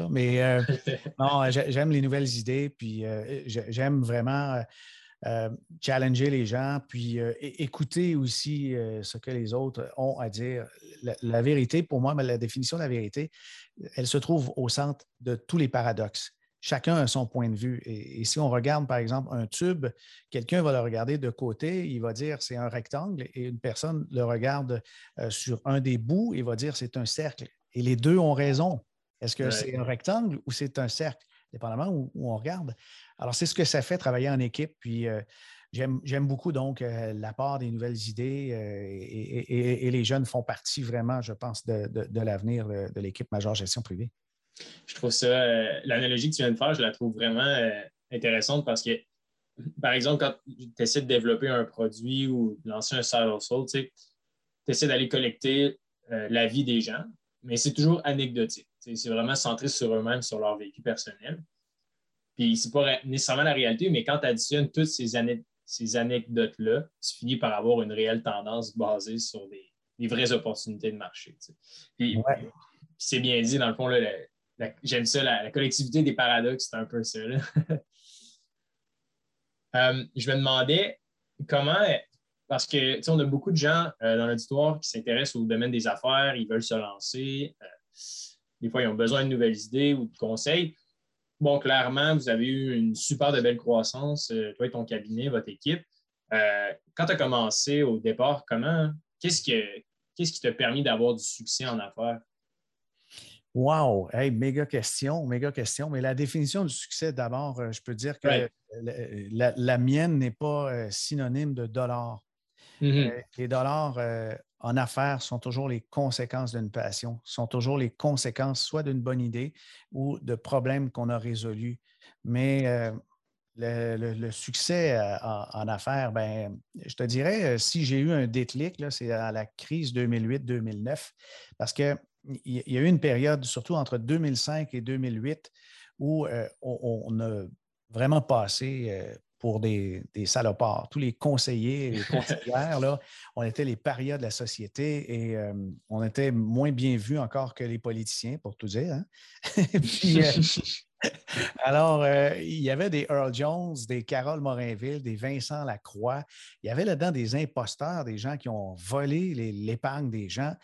mais euh, non, j'aime les nouvelles idées, puis euh, j'aime vraiment euh, challenger les gens, puis écouter aussi ce que les autres ont à dire. La, vérité, pour moi, la définition de la vérité, elle se trouve au centre de tous les paradoxes. Chacun a son point de vue. Et, si on regarde, par exemple, un tube, quelqu'un va le regarder de côté, il va dire c'est un rectangle, et une personne le regarde sur un des bouts et va dire c'est un cercle. Et les deux ont raison. Est-ce que c'est un rectangle ou c'est un cercle, dépendamment où, on regarde? Alors, c'est ce que ça fait travailler en équipe. Puis, euh, j'aime beaucoup donc euh, l'apport des nouvelles idées euh, et, les jeunes font partie vraiment, je pense, de, l'avenir de, l'équipe majeure gestion privée. Je trouve ça, l'analogie que tu viens de faire, je la trouve vraiment intéressante parce que, par exemple, quand tu essaies de développer un produit ou de lancer un hustle, tu essaies d'aller collecter la vie des gens, mais c'est toujours anecdotique. C'est vraiment centré sur eux-mêmes, sur leur vécu personnel. Puis c'est pas nécessairement la réalité, mais quand tu additionnes toutes ces, ces anecdotes-là, tu finis par avoir une réelle tendance basée sur des, vraies opportunités de marché. Puis, c'est bien dit, dans le fond, j'aime ça, la, collectivité des paradoxes, c'est un peu ça. Euh, je me demandais comment, parce que on a beaucoup de gens euh, dans l'auditoire qui s'intéressent au domaine des affaires, ils veulent se lancer. Euh, des fois, ils ont besoin de nouvelles idées ou de conseils. Bon, clairement, vous avez eu une super de belle croissance, euh, toi et ton cabinet, votre équipe. Euh, quand tu as commencé au départ, comment, qu'est-ce, qu'est-ce qui t'a permis d'avoir du succès en affaires? Wow! Hey, méga question, méga question. Mais la définition du succès, d'abord, euh, je peux dire que la, mienne n'est pas synonyme de dollars. Mm-hmm. les dollars, en affaires sont toujours les conséquences d'une passion, sont toujours les conséquences soit d'une bonne idée ou de problèmes qu'on a résolus. Mais euh, le, succès euh, en, affaires, ben, je te dirais, euh, si j'ai eu un déclic, c'est à la crise 2008-2009, parce qu'il y a eu une période, surtout entre 2005 et 2008, où on, a vraiment passé pour des, salopards. Tous les conseillers et les conseillères, là, on était les parias de la société et euh, on était moins bien vus encore que les politiciens, pour tout dire. Hein. Euh, alors, euh, il y avait des Earl Jones, des Carole Morinville, des Vincent Lacroix. Il y avait là-dedans des imposteurs, des gens qui ont volé l'épargne des gens.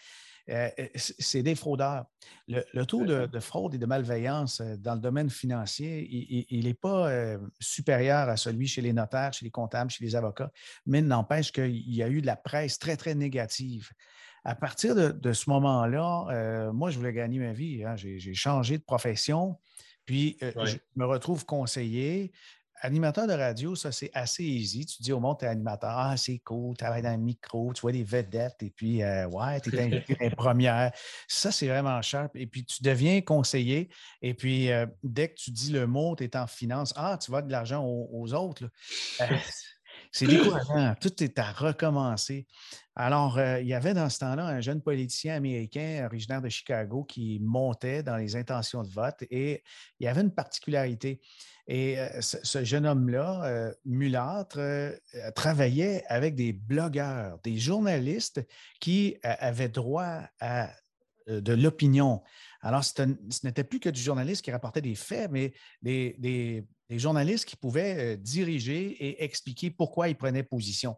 Euh, euh, c'est des fraudeurs. Le, taux de, fraude et de malveillance euh, dans le domaine financier, il n'est pas supérieur à celui chez les notaires, chez les comptables, chez les avocats, mais n'empêche qu'il y a eu de la presse très, très négative. À partir de, ce moment-là, moi, je voulais gagner ma vie. Hein. J'ai changé de profession. Puis, je me retrouve conseiller animateur de radio, ça, c'est assez easy. Tu dis au monde, tu es animateur. Ah, c'est cool, tu travailles dans le micro, tu vois des vedettes, et puis, euh, ouais, tu es invité dans les premières. Ça, c'est vraiment cher. Et puis, tu deviens conseiller. Et puis, euh, dès que tu dis le mot, tu es en finance. Ah, tu vas de l'argent aux, autres. Euh, c'est décourageant. Tout est à recommencer. Alors, il y avait dans ce temps-là un jeune politicien américain originaire de Chicago qui montait dans les intentions de vote et il y avait une particularité. Et ce, jeune homme-là, euh, mulâtre, euh, travaillait avec des blogueurs, des journalistes qui avaient droit à de l'opinion. Alors, ce n'était plus que du journaliste qui rapportait des faits, mais des, journalistes qui pouvaient diriger et expliquer pourquoi ils prenaient position.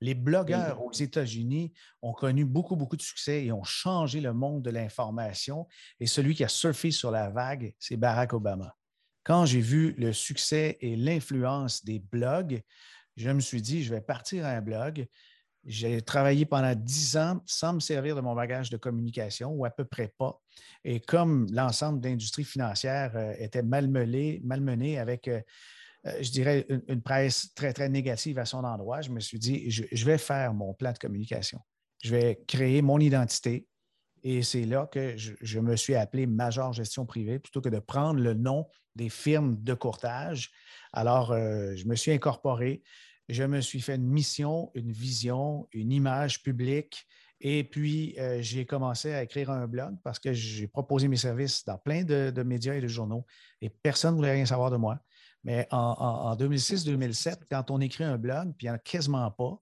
Les blogueurs aux États-Unis ont connu beaucoup, beaucoup de succès et ont changé le monde de l'information. Et celui qui a surfé sur la vague, c'est Barack Obama quand j'ai vu le succès et l'influence des blogs, je me suis dit, je vais partir à un blog. J'ai travaillé pendant dix ans sans me servir de mon bagage de communication, ou à peu près pas. Et comme l'ensemble de l'industrie financière euh, était malmenée, malmené avec, euh, euh, je dirais, une, presse très, très négative à son endroit, je me suis dit, je vais faire mon plan de communication. Je vais créer mon identité, Et c'est là que je, me suis appelé Major Gestion Privée plutôt que de prendre le nom des firmes de courtage. Alors, euh, je me suis incorporé, je me suis fait une mission, une vision, une image publique. Et puis, euh, j'ai commencé à écrire un blog parce que j'ai proposé mes services dans plein de, médias et de journaux et personne ne voulait rien savoir de moi. Mais en, en 2006-2007, quand on écrit un blog, puis il n'y en a quasiment pas,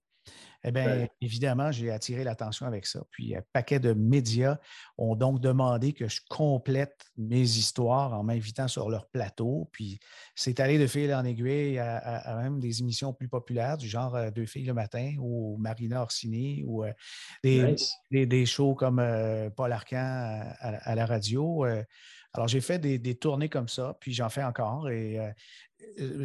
eh bien, évidemment, j'ai attiré l'attention avec ça. Puis, un paquet de médias ont donc demandé que je complète mes histoires en m'invitant sur leur plateau. Puis, c'est allé de fil en aiguille à, même des émissions plus populaires, du genre euh, Deux filles le matin ou Marina Orsini ou euh, des, shows comme euh, Paul Arcan à, la radio. Alors, j'ai fait des, tournées comme ça, puis j'en fais encore. Et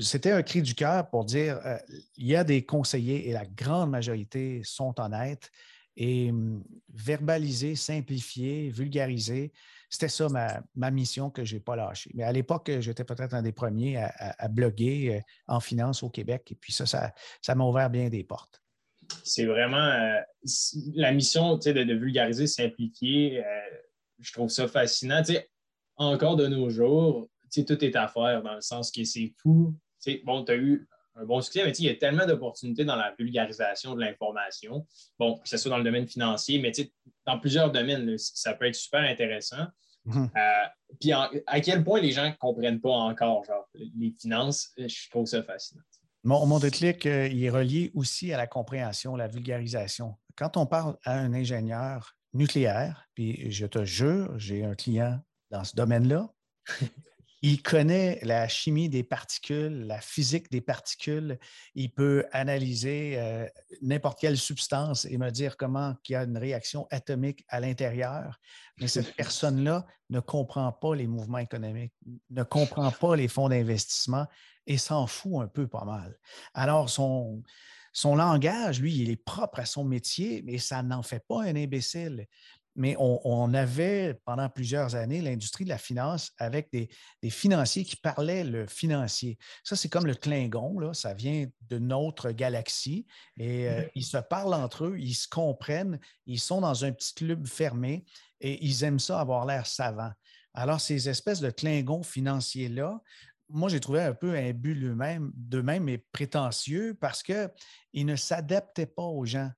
c'était un cri du cœur pour dire euh, il y a des conseillers et la grande majorité sont honnêtes et hum, verbaliser, simplifier, vulgariser, c'était ça ma, mission que je n'ai pas lâchée. Mais à l'époque, j'étais peut-être un des premiers à, bloguer euh, en finance au Québec et puis ça, ça, m'a ouvert bien des portes. C'est vraiment la mission de, de, vulgariser, simplifier. je trouve ça fascinant. encore de nos jours, tout est à faire dans le sens que c'est fou. bon, tu as eu un bon succès, mais il y a tellement d'opportunités dans la vulgarisation de l'information. Bon, que ce soit dans le domaine financier, mais dans plusieurs domaines, ça peut être super intéressant. Mhm. Euh, puis à quel point les gens ne comprennent pas encore genre, les finances, je trouve ça fascinant. Mon, mon déclic, euh, il est relié aussi à la compréhension, la vulgarisation. Quand on parle à un ingénieur nucléaire, puis je te jure, j'ai un client dans ce domaine-là, Il connaît la chimie des particules, la physique des particules. Il peut analyser euh, n'importe quelle substance et me dire comment il y a une réaction atomique à l'intérieur. Mais cette personne-là ne comprend pas les mouvements économiques, ne comprend pas les fonds d'investissement et s'en fout un peu pas mal. Alors, son, son langage, lui, il est propre à son métier, mais ça n'en fait pas un imbécile mais on, avait pendant plusieurs années l'industrie de la finance avec des, financiers qui parlaient le financier. Ça, c'est comme le Klingon, là, ça vient de notre galaxie et euh, ils se parlent entre eux, ils se comprennent, ils sont dans un petit club fermé et ils aiment ça avoir l'air savant. Alors, ces espèces de Klingons financiers-là, moi, j'ai trouvé un peu but d'eux-mêmes, d'eux-mêmes et prétentieux parce qu'ils ne s'adaptaient pas aux gens.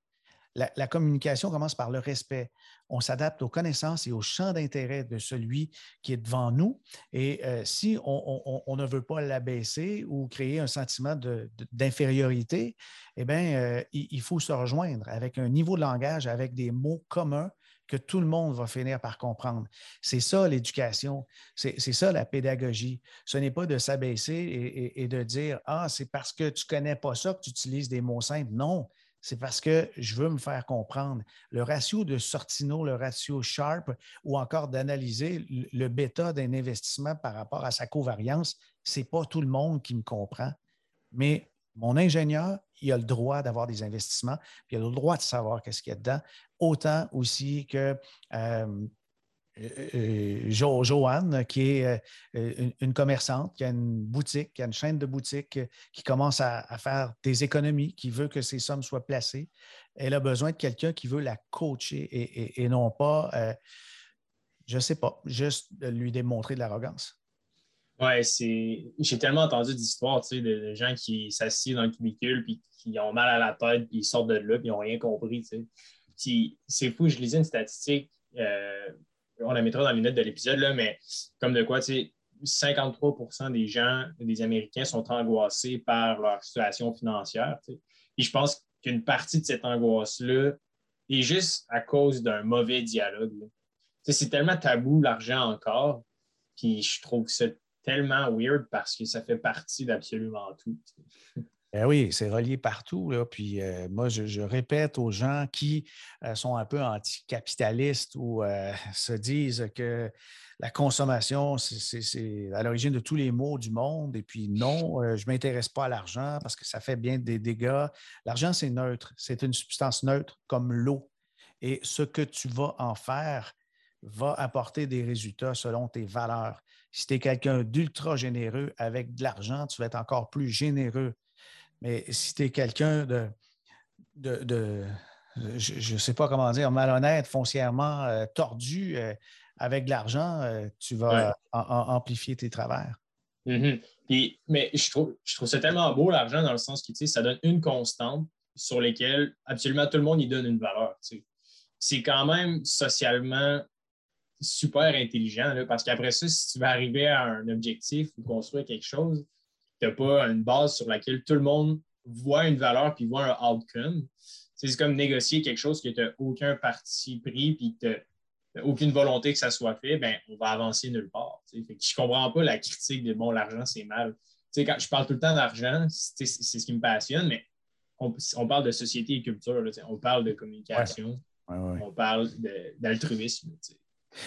la, communication commence par le respect on s'adapte aux connaissances et au champ d'intérêt de celui qui est devant nous. Et euh, si on, ne veut pas l'abaisser ou créer un sentiment d'infériorité, eh bien, euh, il, faut se rejoindre avec un niveau de langage, avec des mots communs que tout le monde va finir par comprendre. C'est ça l'éducation, c'est ça la pédagogie. Ce n'est pas de s'abaisser et, et, de dire, ah, c'est parce que tu ne connais pas ça que tu utilises des mots simples. Non, c'est parce que je veux me faire comprendre. Le ratio de Sortino, le ratio Sharp, ou encore d'analyser le bêta d'un investissement par rapport à sa covariance, ce n'est pas tout le monde qui me comprend. Mais mon ingénieur, il a le droit d'avoir des investissements, puis il a le droit de savoir qu'est-ce qu'il y a dedans, autant aussi que euh, jo Joanne, qui est euh, une, commerçante, qui a une boutique, qui a une chaîne de boutiques, qui commence à, faire des économies, qui veut que ces sommes soient placées. Elle a besoin de quelqu'un qui veut la coacher et, non pas, je ne sais pas, juste lui démontrer de l'arrogance. Oui, c'est. J'ai tellement entendu d'histoires, tu sais, de, gens qui s'assiedent dans le cubicule puis qui ont mal à la tête, puis ils sortent de là, puis ils n'ont rien compris, tu sais. C'est fou, je lisais une statistique on la mettra dans les notes de l'épisode, mais comme de quoi, tu sais, 53% des gens, des Américains sont angoissés par leur situation financière. Et je pense qu'une partie de cette angoisse-là est juste à cause d'un mauvais dialogue. C'est tellement tabou l'argent encore, puis je trouve ça tellement weird parce que ça fait partie d'absolument tout. Ben oui, c'est relié partout. Puis euh, moi, je, répète aux gens qui euh, sont un peu anticapitalistes ou euh, se disent que la consommation, c'est à l'origine de tous les maux du monde. Et puis non, je ne m'intéresse pas à l'argent parce que ça fait bien des dégâts. L'argent, c'est neutre. C'est une substance neutre comme l'eau. Et ce que tu vas en faire va apporter des résultats selon tes valeurs. Si tu es quelqu'un d'ultra généreux avec de l'argent, tu vas être encore plus généreux mais si tu es quelqu'un de, de, je ne sais pas comment dire, malhonnête, foncièrement euh, tordu, euh, avec de l'argent, tu vas amplifier tes travers. Mm-hmm. mais je trouve, je trouve ça tellement beau, l'argent, dans le sens que ça donne une constante sur laquelle absolument tout le monde y donne une valeur. C'est quand même socialement super intelligent, parce qu'après ça, si tu veux arriver à un objectif ou construire quelque chose, tu n'as pas une base sur laquelle tout le monde voit une valeur puis voit un outcome. C'est comme négocier quelque chose que tu n'as aucun parti pris puis que tu n'as aucune volonté que ça soit fait, ben, on va avancer nulle part. je ne comprends pas la critique de bon, l'argent, c'est mal. quand je parle tout le temps d'argent, c'est ce qui me passionne, mais on, parle de société et culture, on parle de communication, on parle d'altruisme.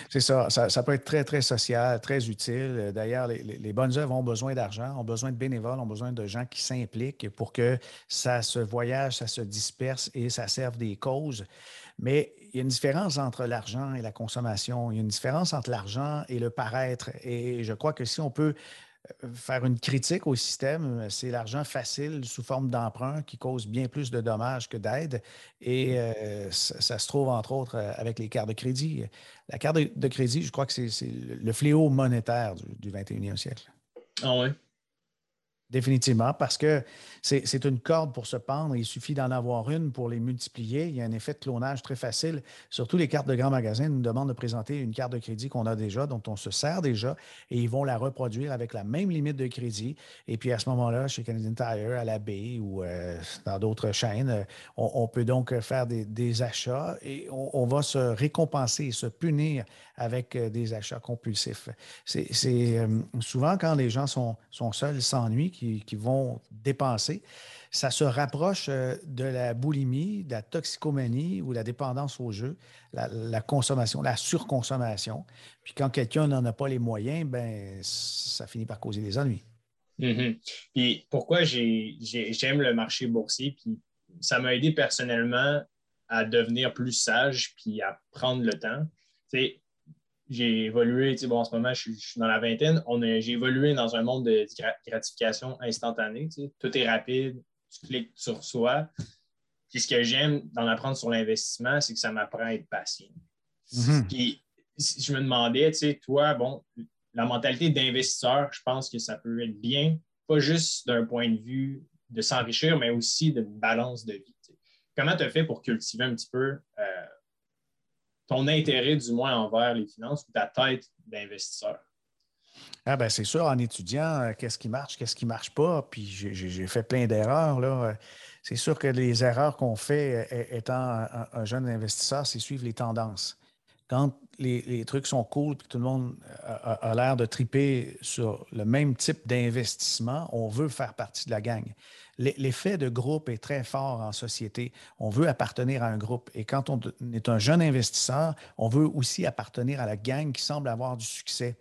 C'est ça. ça. peut être très, très social, très utile. D'ailleurs, les, bonnes œuvres ont besoin d'argent, ont besoin de bénévoles, ont besoin de gens qui s'impliquent pour que ça se voyage, ça se disperse et ça serve des causes. Mais il y a une différence entre l'argent et la consommation. Il y a une différence entre l'argent et le paraître. Et je crois que si on peut faire une critique au système, c'est l'argent facile sous forme d'emprunt qui cause bien plus de dommages que d'aide. Et mmh. euh, ça, se trouve, entre autres, euh, avec les cartes de crédit. La carte de, crédit, je crois que c'est le fléau monétaire du, du 21e siècle. Ah oui? Définitivement, parce que c'est une corde pour se pendre. Il suffit d'en avoir une pour les multiplier. Il y a un effet de clonage très facile. Surtout les cartes de grands magasins nous demandent de présenter une carte de crédit qu'on a déjà, dont on se sert déjà, et ils vont la reproduire avec la même limite de crédit. Et puis à ce moment-là, chez Canadian Tire, à la baie ou euh, dans d'autres chaînes, euh, on, peut donc faire des, achats et on, va se récompenser se punir avec euh, des achats compulsifs. C'est souvent quand les gens sont, sont seuls, s'ennuient, qui, vont dépenser, ça se rapproche euh, de la boulimie, de la toxicomanie ou la dépendance au jeu, la, consommation, la surconsommation. Puis quand quelqu'un n'en a pas les moyens, ben ça finit par causer des ennuis. Mm-hmm. Puis pourquoi j'aime le marché boursier, puis ça m'a aidé personnellement à devenir plus sage, puis à prendre le temps. J'ai évolué, bon, en ce moment, je suis, dans la vingtaine, j'ai évolué dans un monde de gratification instantanée. Tout est rapide, tu cliques sur soi. Puis ce que j'aime d'en apprendre sur l'investissement, c'est que ça m'apprend à être patient. Mm-hmm. Je me demandais, tu sais, toi, bon, la mentalité d'investisseur, je pense que ça peut être bien, pas juste d'un point de vue de s'enrichir, mais aussi de balance de vie. Comment tu as fait pour cultiver un petit peu euh, ton intérêt, du moins, envers les finances ou ta tête d'investisseur? Ah ben c'est sûr, en étudiant euh, qu'est-ce qui marche, qu'est-ce qui ne marche pas, puis j'ai fait plein d'erreurs. là. C'est sûr que les erreurs qu'on fait euh, étant un, jeune investisseur, c'est suivre les tendances. Quand les, trucs sont cool, tout le monde a, l'air de triper sur le même type d'investissement, on veut faire partie de la gang. L'effet de groupe est très fort en société. On veut appartenir à un groupe. Et quand on est un jeune investisseur, on veut aussi appartenir à la gang qui semble avoir du succès.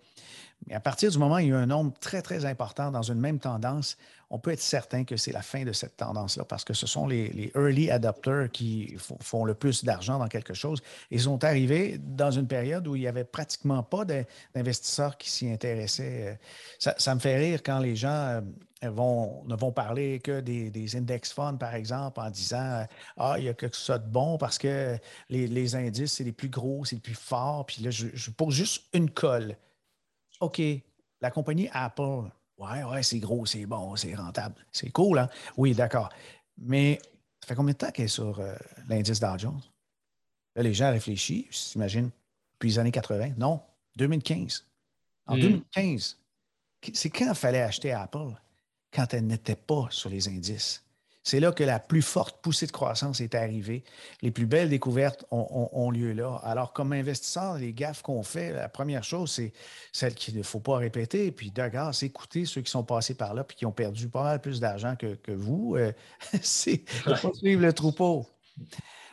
Mais à partir du moment où il y a un nombre très, très important dans une même tendance, on peut être certain que c'est la fin de cette tendance-là parce que ce sont les, early adopters qui font le plus d'argent dans quelque chose. Ils sont arrivés dans une période où il n'y avait pratiquement pas d'investisseurs qui s'y intéressaient. Ça, me fait rire quand les gens euh, ne vont parler que des, index funds, par exemple, en disant Ah, il y a quelque chose de bon parce que les, indices, c'est les plus gros, c'est les plus forts. Puis là, je pose juste une colle. OK, la compagnie Apple, ouais, ouais, c'est gros, c'est bon, c'est rentable. C'est cool, hein? Oui, d'accord. Mais ça fait combien de temps qu'elle est sur euh, l'indice Dow Jones? Là, les gens réfléchissent, s'imagine, depuis les années 80. Non, 2015. En 2015, hmm. c'est quand il fallait acheter Apple? Quand elle n'était pas sur les indices? C'est là que la plus forte poussée de croissance est arrivée. Les plus belles découvertes ont, lieu là. Alors, comme investisseur, les gaffes qu'on fait, la première chose, c'est celle qu'il ne faut pas répéter. Puis, de c'est écouter ceux qui sont passés par là puis qui ont perdu pas mal plus d'argent que, vous. Euh, c'est suivre le troupeau.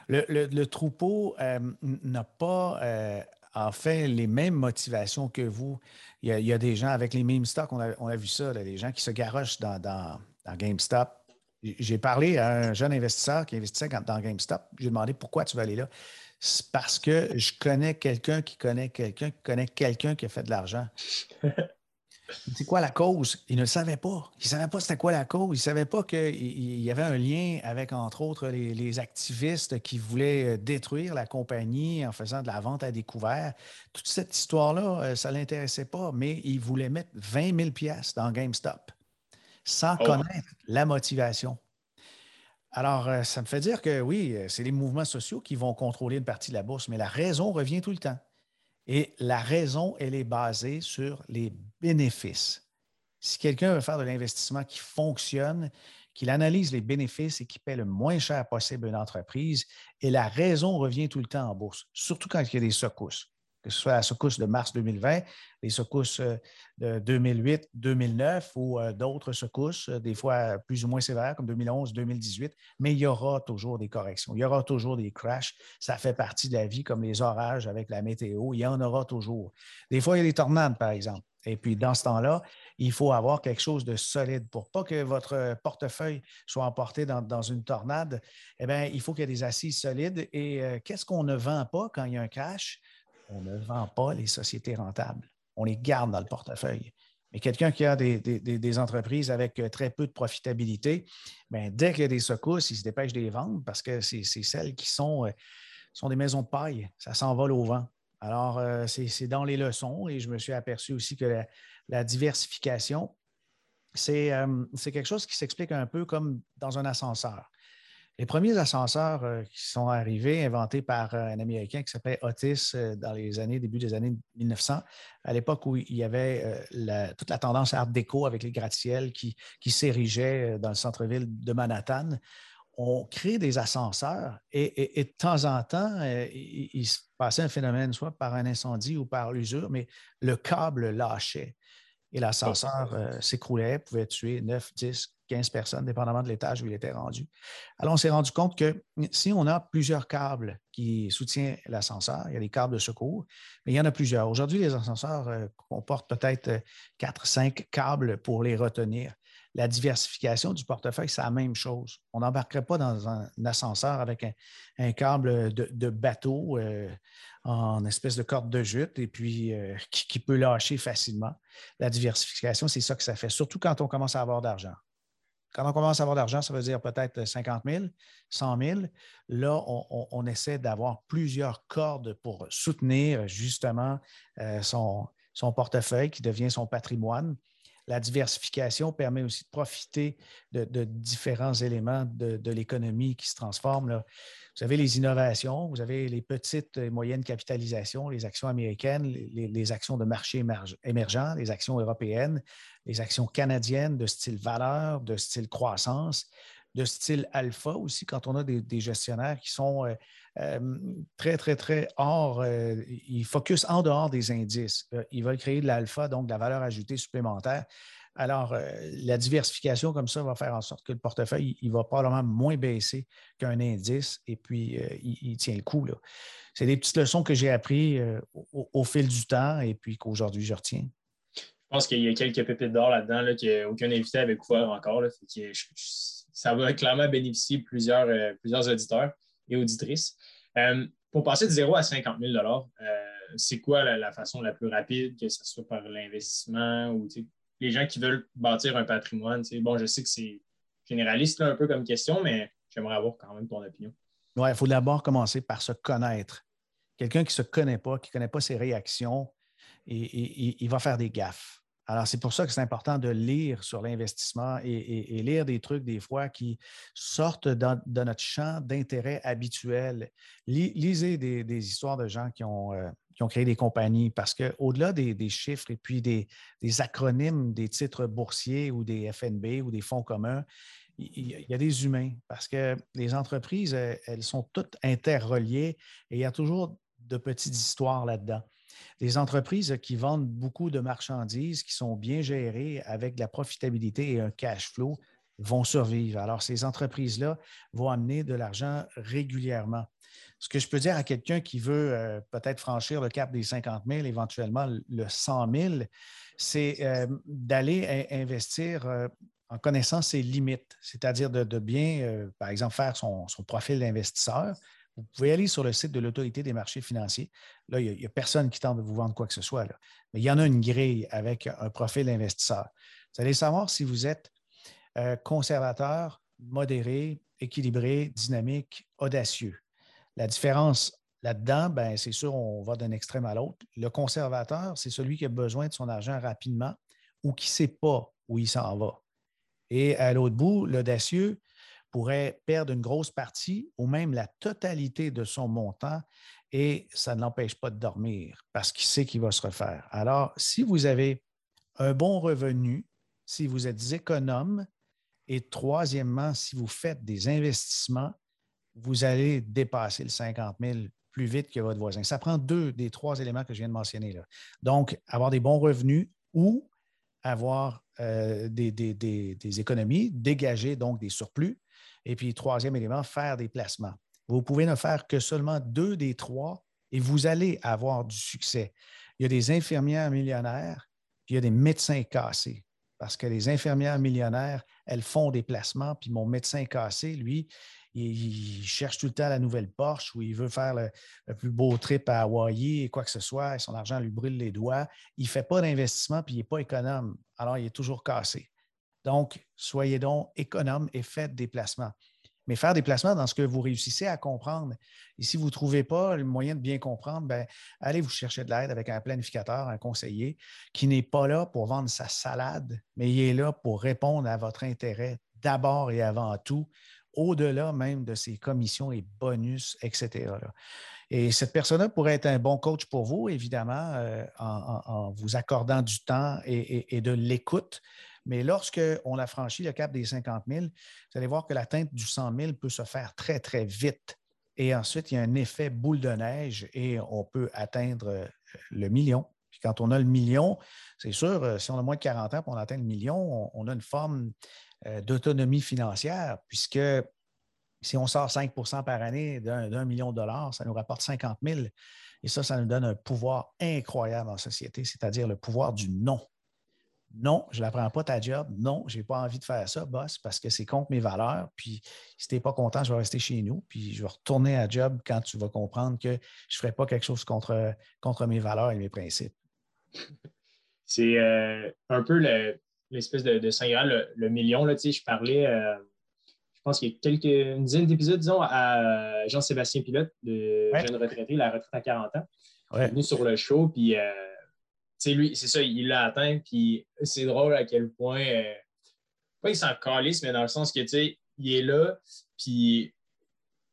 Le, troupeau euh, n'a pas euh, en fait les mêmes motivations que vous. Il y a, des gens avec les mêmes stocks, on a, vu ça, des gens qui se garochent dans, dans GameStop j'ai parlé à un jeune investisseur qui investissait dans GameStop. J'ai demandé pourquoi tu vas aller là. C'est parce que je connais quelqu'un qui connaît quelqu'un qui connaît quelqu'un qui a fait de l'argent. C'est quoi la cause? Il ne le savait pas. Il ne savait pas c'était quoi la cause. Il ne savait pas qu'il y avait un lien avec, entre autres, les, activistes qui voulaient euh, détruire la compagnie en faisant de la vente à découvert. Toute cette histoire-là, euh, ça ne l'intéressait pas, mais il voulait mettre 20 000 pièces dans GameStop sans oh. connaître la motivation. Alors, euh, ça me fait dire que oui, c'est les mouvements sociaux qui vont contrôler une partie de la bourse, mais la raison revient tout le temps. Et la raison, elle est basée sur les bénéfices. Si quelqu'un veut faire de l'investissement qui fonctionne, qu'il analyse les bénéfices et qui paie le moins cher possible une entreprise, et la raison revient tout le temps en bourse, surtout quand il y a des secousses que ce soit la secousse de mars 2020, les secousses euh, de 2008, 2009 ou euh, d'autres secousses, euh, des fois plus ou moins sévères, comme 2011, 2018, mais il y aura toujours des corrections, il y aura toujours des crashs. Ça fait partie de la vie, comme les orages avec la météo, il y en aura toujours. Des fois, il y a des tornades, par exemple. Et puis, dans ce temps-là, il faut avoir quelque chose de solide pour pas que votre portefeuille soit emporté dans, une tornade. Eh bien, il faut qu'il y ait des assises solides. Et qu'est-ce qu'on ne vend pas quand il y a un crash? On ne vend pas les sociétés rentables. On les garde dans le portefeuille. Mais quelqu'un qui a des, entreprises avec euh, très peu de profitabilité, bien, dès qu'il y a des secousses, il se dépêche de les vendre parce que c'est celles qui sont, euh, sont des maisons de paille. Ça s'envole au vent. Alors, euh, c'est dans les leçons et je me suis aperçu aussi que la, diversification, c'est quelque chose qui s'explique un peu comme dans un ascenseur. Les premiers ascenseurs euh, qui sont arrivés, inventés par euh, un Américain qui s'appelait Otis euh, dans les années, début des années 1900, à l'époque où il y avait toute la tendance Art déco avec les gratte-ciels qui, s'érigeaient dans le centre-ville de Manhattan, on crée des ascenseurs et, de temps en temps, il, il, se passait un phénomène, soit par un incendie ou par l'usure, mais le câble lâchait et l'ascenseur s'écroulait, pouvait tuer 9, 10, 15 personnes, dépendamment de l'étage où il était rendu. Alors, on s'est rendu compte que si on a plusieurs câbles qui soutiennent l'ascenseur, il y a des câbles de secours, mais il y en a plusieurs. Aujourd'hui, les ascenseurs euh, comportent peut-être 4, 5 câbles pour les retenir. La diversification du portefeuille, c'est la même chose. On n'embarquerait pas dans un, ascenseur avec un, câble de, bateau euh, en espèce de corde de jute et puis euh, qui, peut lâcher facilement. La diversification, c'est ça que ça fait, surtout quand on commence à avoir d'argent. Quand on commence à avoir de l'argent, ça veut dire peut-être 50 000, 100 000. Là, on, essaie d'avoir plusieurs cordes pour soutenir justement euh, son, portefeuille qui devient son patrimoine. La diversification permet aussi de profiter de, différents éléments de, l'économie qui se transforment. Vous avez les innovations, vous avez les petites et moyennes capitalisations, les actions américaines, les, actions de marché émergents, les actions européennes, les actions canadiennes de style valeur, de style croissance, de style alpha aussi, quand on a des, gestionnaires qui sont euh, très, très, très hors, euh, ils focusent en dehors des indices. ils veulent créer de l'alpha, donc de la valeur ajoutée supplémentaire. Alors, euh, la diversification comme ça va faire en sorte que le portefeuille, il, va probablement moins baisser qu'un indice et puis euh, il, tient le coup. C'est des petites leçons que j'ai apprises euh, au, fil du temps et puis qu'aujourd'hui, je retiens. Je pense qu'il y a quelques pépites d'or là-dedans là, qu'aucun invité avait couvert encore. ça va clairement bénéficier plusieurs, plusieurs auditeurs et auditrices. pour passer de 0 à 50 000 c'est quoi la, façon la plus rapide, que ce soit par l'investissement ou les gens qui veulent bâtir un patrimoine. Bon, je sais que c'est généraliste un peu comme question, mais j'aimerais avoir quand même ton opinion. Oui, il faut d'abord commencer par se connaître. Quelqu'un qui ne se connaît pas, qui ne connaît pas ses réactions, il va faire des gaffes. Alors, c'est pour ça que c'est important de lire sur l'investissement et, lire des trucs, des fois, qui sortent de notre champ d'intérêt habituel. lisez des, histoires de gens qui ont, euh, créé des compagnies parce qu'au-delà des, des, chiffres et puis des, acronymes des titres boursiers ou des FNB ou des fonds communs, il, y a des humains parce que les entreprises, elles, sont toutes interreliées et il y a toujours de petites histoires là-dedans. Des entreprises qui vendent beaucoup de marchandises, qui sont bien gérées avec de la profitabilité et un cash flow, vont survivre. Alors, ces entreprises-là vont amener de l'argent régulièrement. Ce que je peux dire à quelqu'un qui veut euh, peut-être franchir le cap des 50 000, éventuellement le 100 000, c'est euh, d'aller investir euh, en connaissant ses limites, c'est-à-dire de, bien, par exemple, faire son, profil d'investisseur, vous pouvez aller sur le site de l'Autorité des marchés financiers. Là, il n'y a, personne qui tente de vous vendre quoi que ce soit. Mais il y en a une grille avec un profil investisseur. Vous allez savoir si vous êtes euh, conservateur, modéré, équilibré, dynamique, audacieux. La différence là-dedans, ben, c'est sûr, on va d'un extrême à l'autre. Le conservateur, c'est celui qui a besoin de son argent rapidement ou qui ne sait pas où il s'en va. Et à l'autre bout, l'audacieux pourrait perdre une grosse partie ou même la totalité de son montant et ça ne l'empêche pas de dormir parce qu'il sait qu'il va se refaire. Alors, si vous avez un bon revenu, si vous êtes économe et troisièmement, si vous faites des investissements, vous allez dépasser le 50 000 plus vite que votre voisin. Ça prend deux des trois éléments que je viens de mentionner là. Donc, avoir des bons revenus ou avoir euh, des, économies, dégager donc des surplus. Et puis, troisième élément, faire des placements. Vous pouvez ne faire que seulement deux des trois et vous allez avoir du succès. Il y a des infirmières millionnaires, puis il y a des médecins cassés. Parce que les infirmières millionnaires, elles font des placements, puis mon médecin cassé, lui, il, cherche tout le temps la nouvelle Porsche ou il veut faire le, plus beau trip à Hawaii et quoi que ce soit, et son argent lui brûle les doigts. Il ne fait pas d'investissement puis il n'est pas économe. Alors, il est toujours cassé. Donc, soyez donc économe et faites des placements. Mais faire des placements dans ce que vous réussissez à comprendre. Et si vous ne trouvez pas le moyen de bien comprendre, ben, allez vous chercher de l'aide avec un planificateur, un conseiller qui n'est pas là pour vendre sa salade, mais il est là pour répondre à votre intérêt d'abord et avant tout au-delà même de ses commissions et bonus, etc. Et cette personne-là pourrait être un bon coach pour vous, évidemment, euh, en, vous accordant du temps et, de l'écoute. Mais lorsqu'on a franchi le cap des 50 000, vous allez voir que l'atteinte du 100 000 peut se faire très, très vite. Et ensuite, il y a un effet boule de neige et on peut atteindre euh, le million. Puis quand on a le million, c'est sûr, euh, si on a moins de 40 ans et on atteint le million, on a une forme euh, d'autonomie financière, puisque si on sort 5% par année d'un million de dollars, ça nous rapporte 50 000. Et ça, ça nous donne un pouvoir incroyable en société, c'est-à-dire le pouvoir du non. Non, je ne la prends pas ta job. Non, je n'ai pas envie de faire ça, boss, parce que c'est contre mes valeurs. Puis si tu n'es pas content, je vais rester chez nous. Puis je vais retourner à job quand tu vas comprendre que je ne ferai pas quelque chose contre, contre mes valeurs et mes principes. C'est euh, un peu le, l'espèce de, de Saint Graal, le, million. Là, je parlais, euh, je pense qu'il y a quelques, une dizaine d'épisodes, disons, à Jean-Sébastien Pilote, de jeune retraité, la retraite à 40 ans. Il est venu sur le show, puis euh, lui, c'est ça, il l'a atteint, puis c'est drôle à quel point, euh, pas il s'en calisse, mais dans le sens que, tu sais, il est là, puis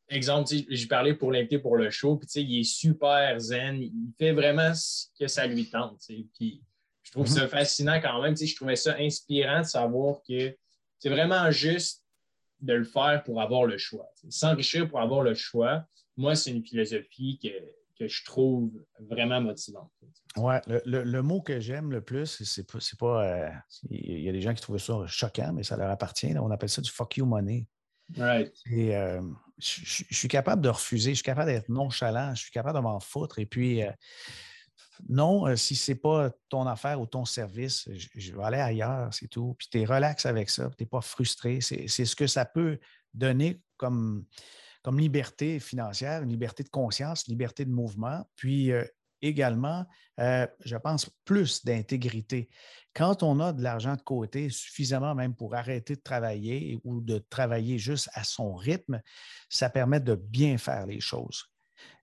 exemple, j'ai parlé pour l'inviter pour le show, puis il est super zen, il fait vraiment ce que ça lui tente, puis je trouve ça mhm. fascinant quand même. je trouvais ça inspirant de savoir que c'est vraiment juste de le faire pour avoir le choix. S'enrichir pour avoir le choix, moi, c'est une philosophie que, je trouve vraiment motivante. Oui, le, mot que j'aime le plus, c'est pas. pas euh, il y a des gens qui trouvent ça choquant, mais ça leur appartient. On appelle ça du fuck you money. Right. Et, euh, je, suis capable de refuser, je suis capable d'être nonchalant, je suis capable de m'en foutre. Et puis, euh, non, si ce n'est pas ton affaire ou ton service, je, vais aller ailleurs, c'est tout. Puis tu es relax avec ça, tu n'es pas frustré. C'est ce que ça peut donner comme, comme liberté financière, liberté de conscience, liberté de mouvement, puis euh, également, euh, je pense, plus d'intégrité. Quand on a de l'argent de côté, suffisamment même pour arrêter de travailler ou de travailler juste à son rythme, ça permet de bien faire les choses.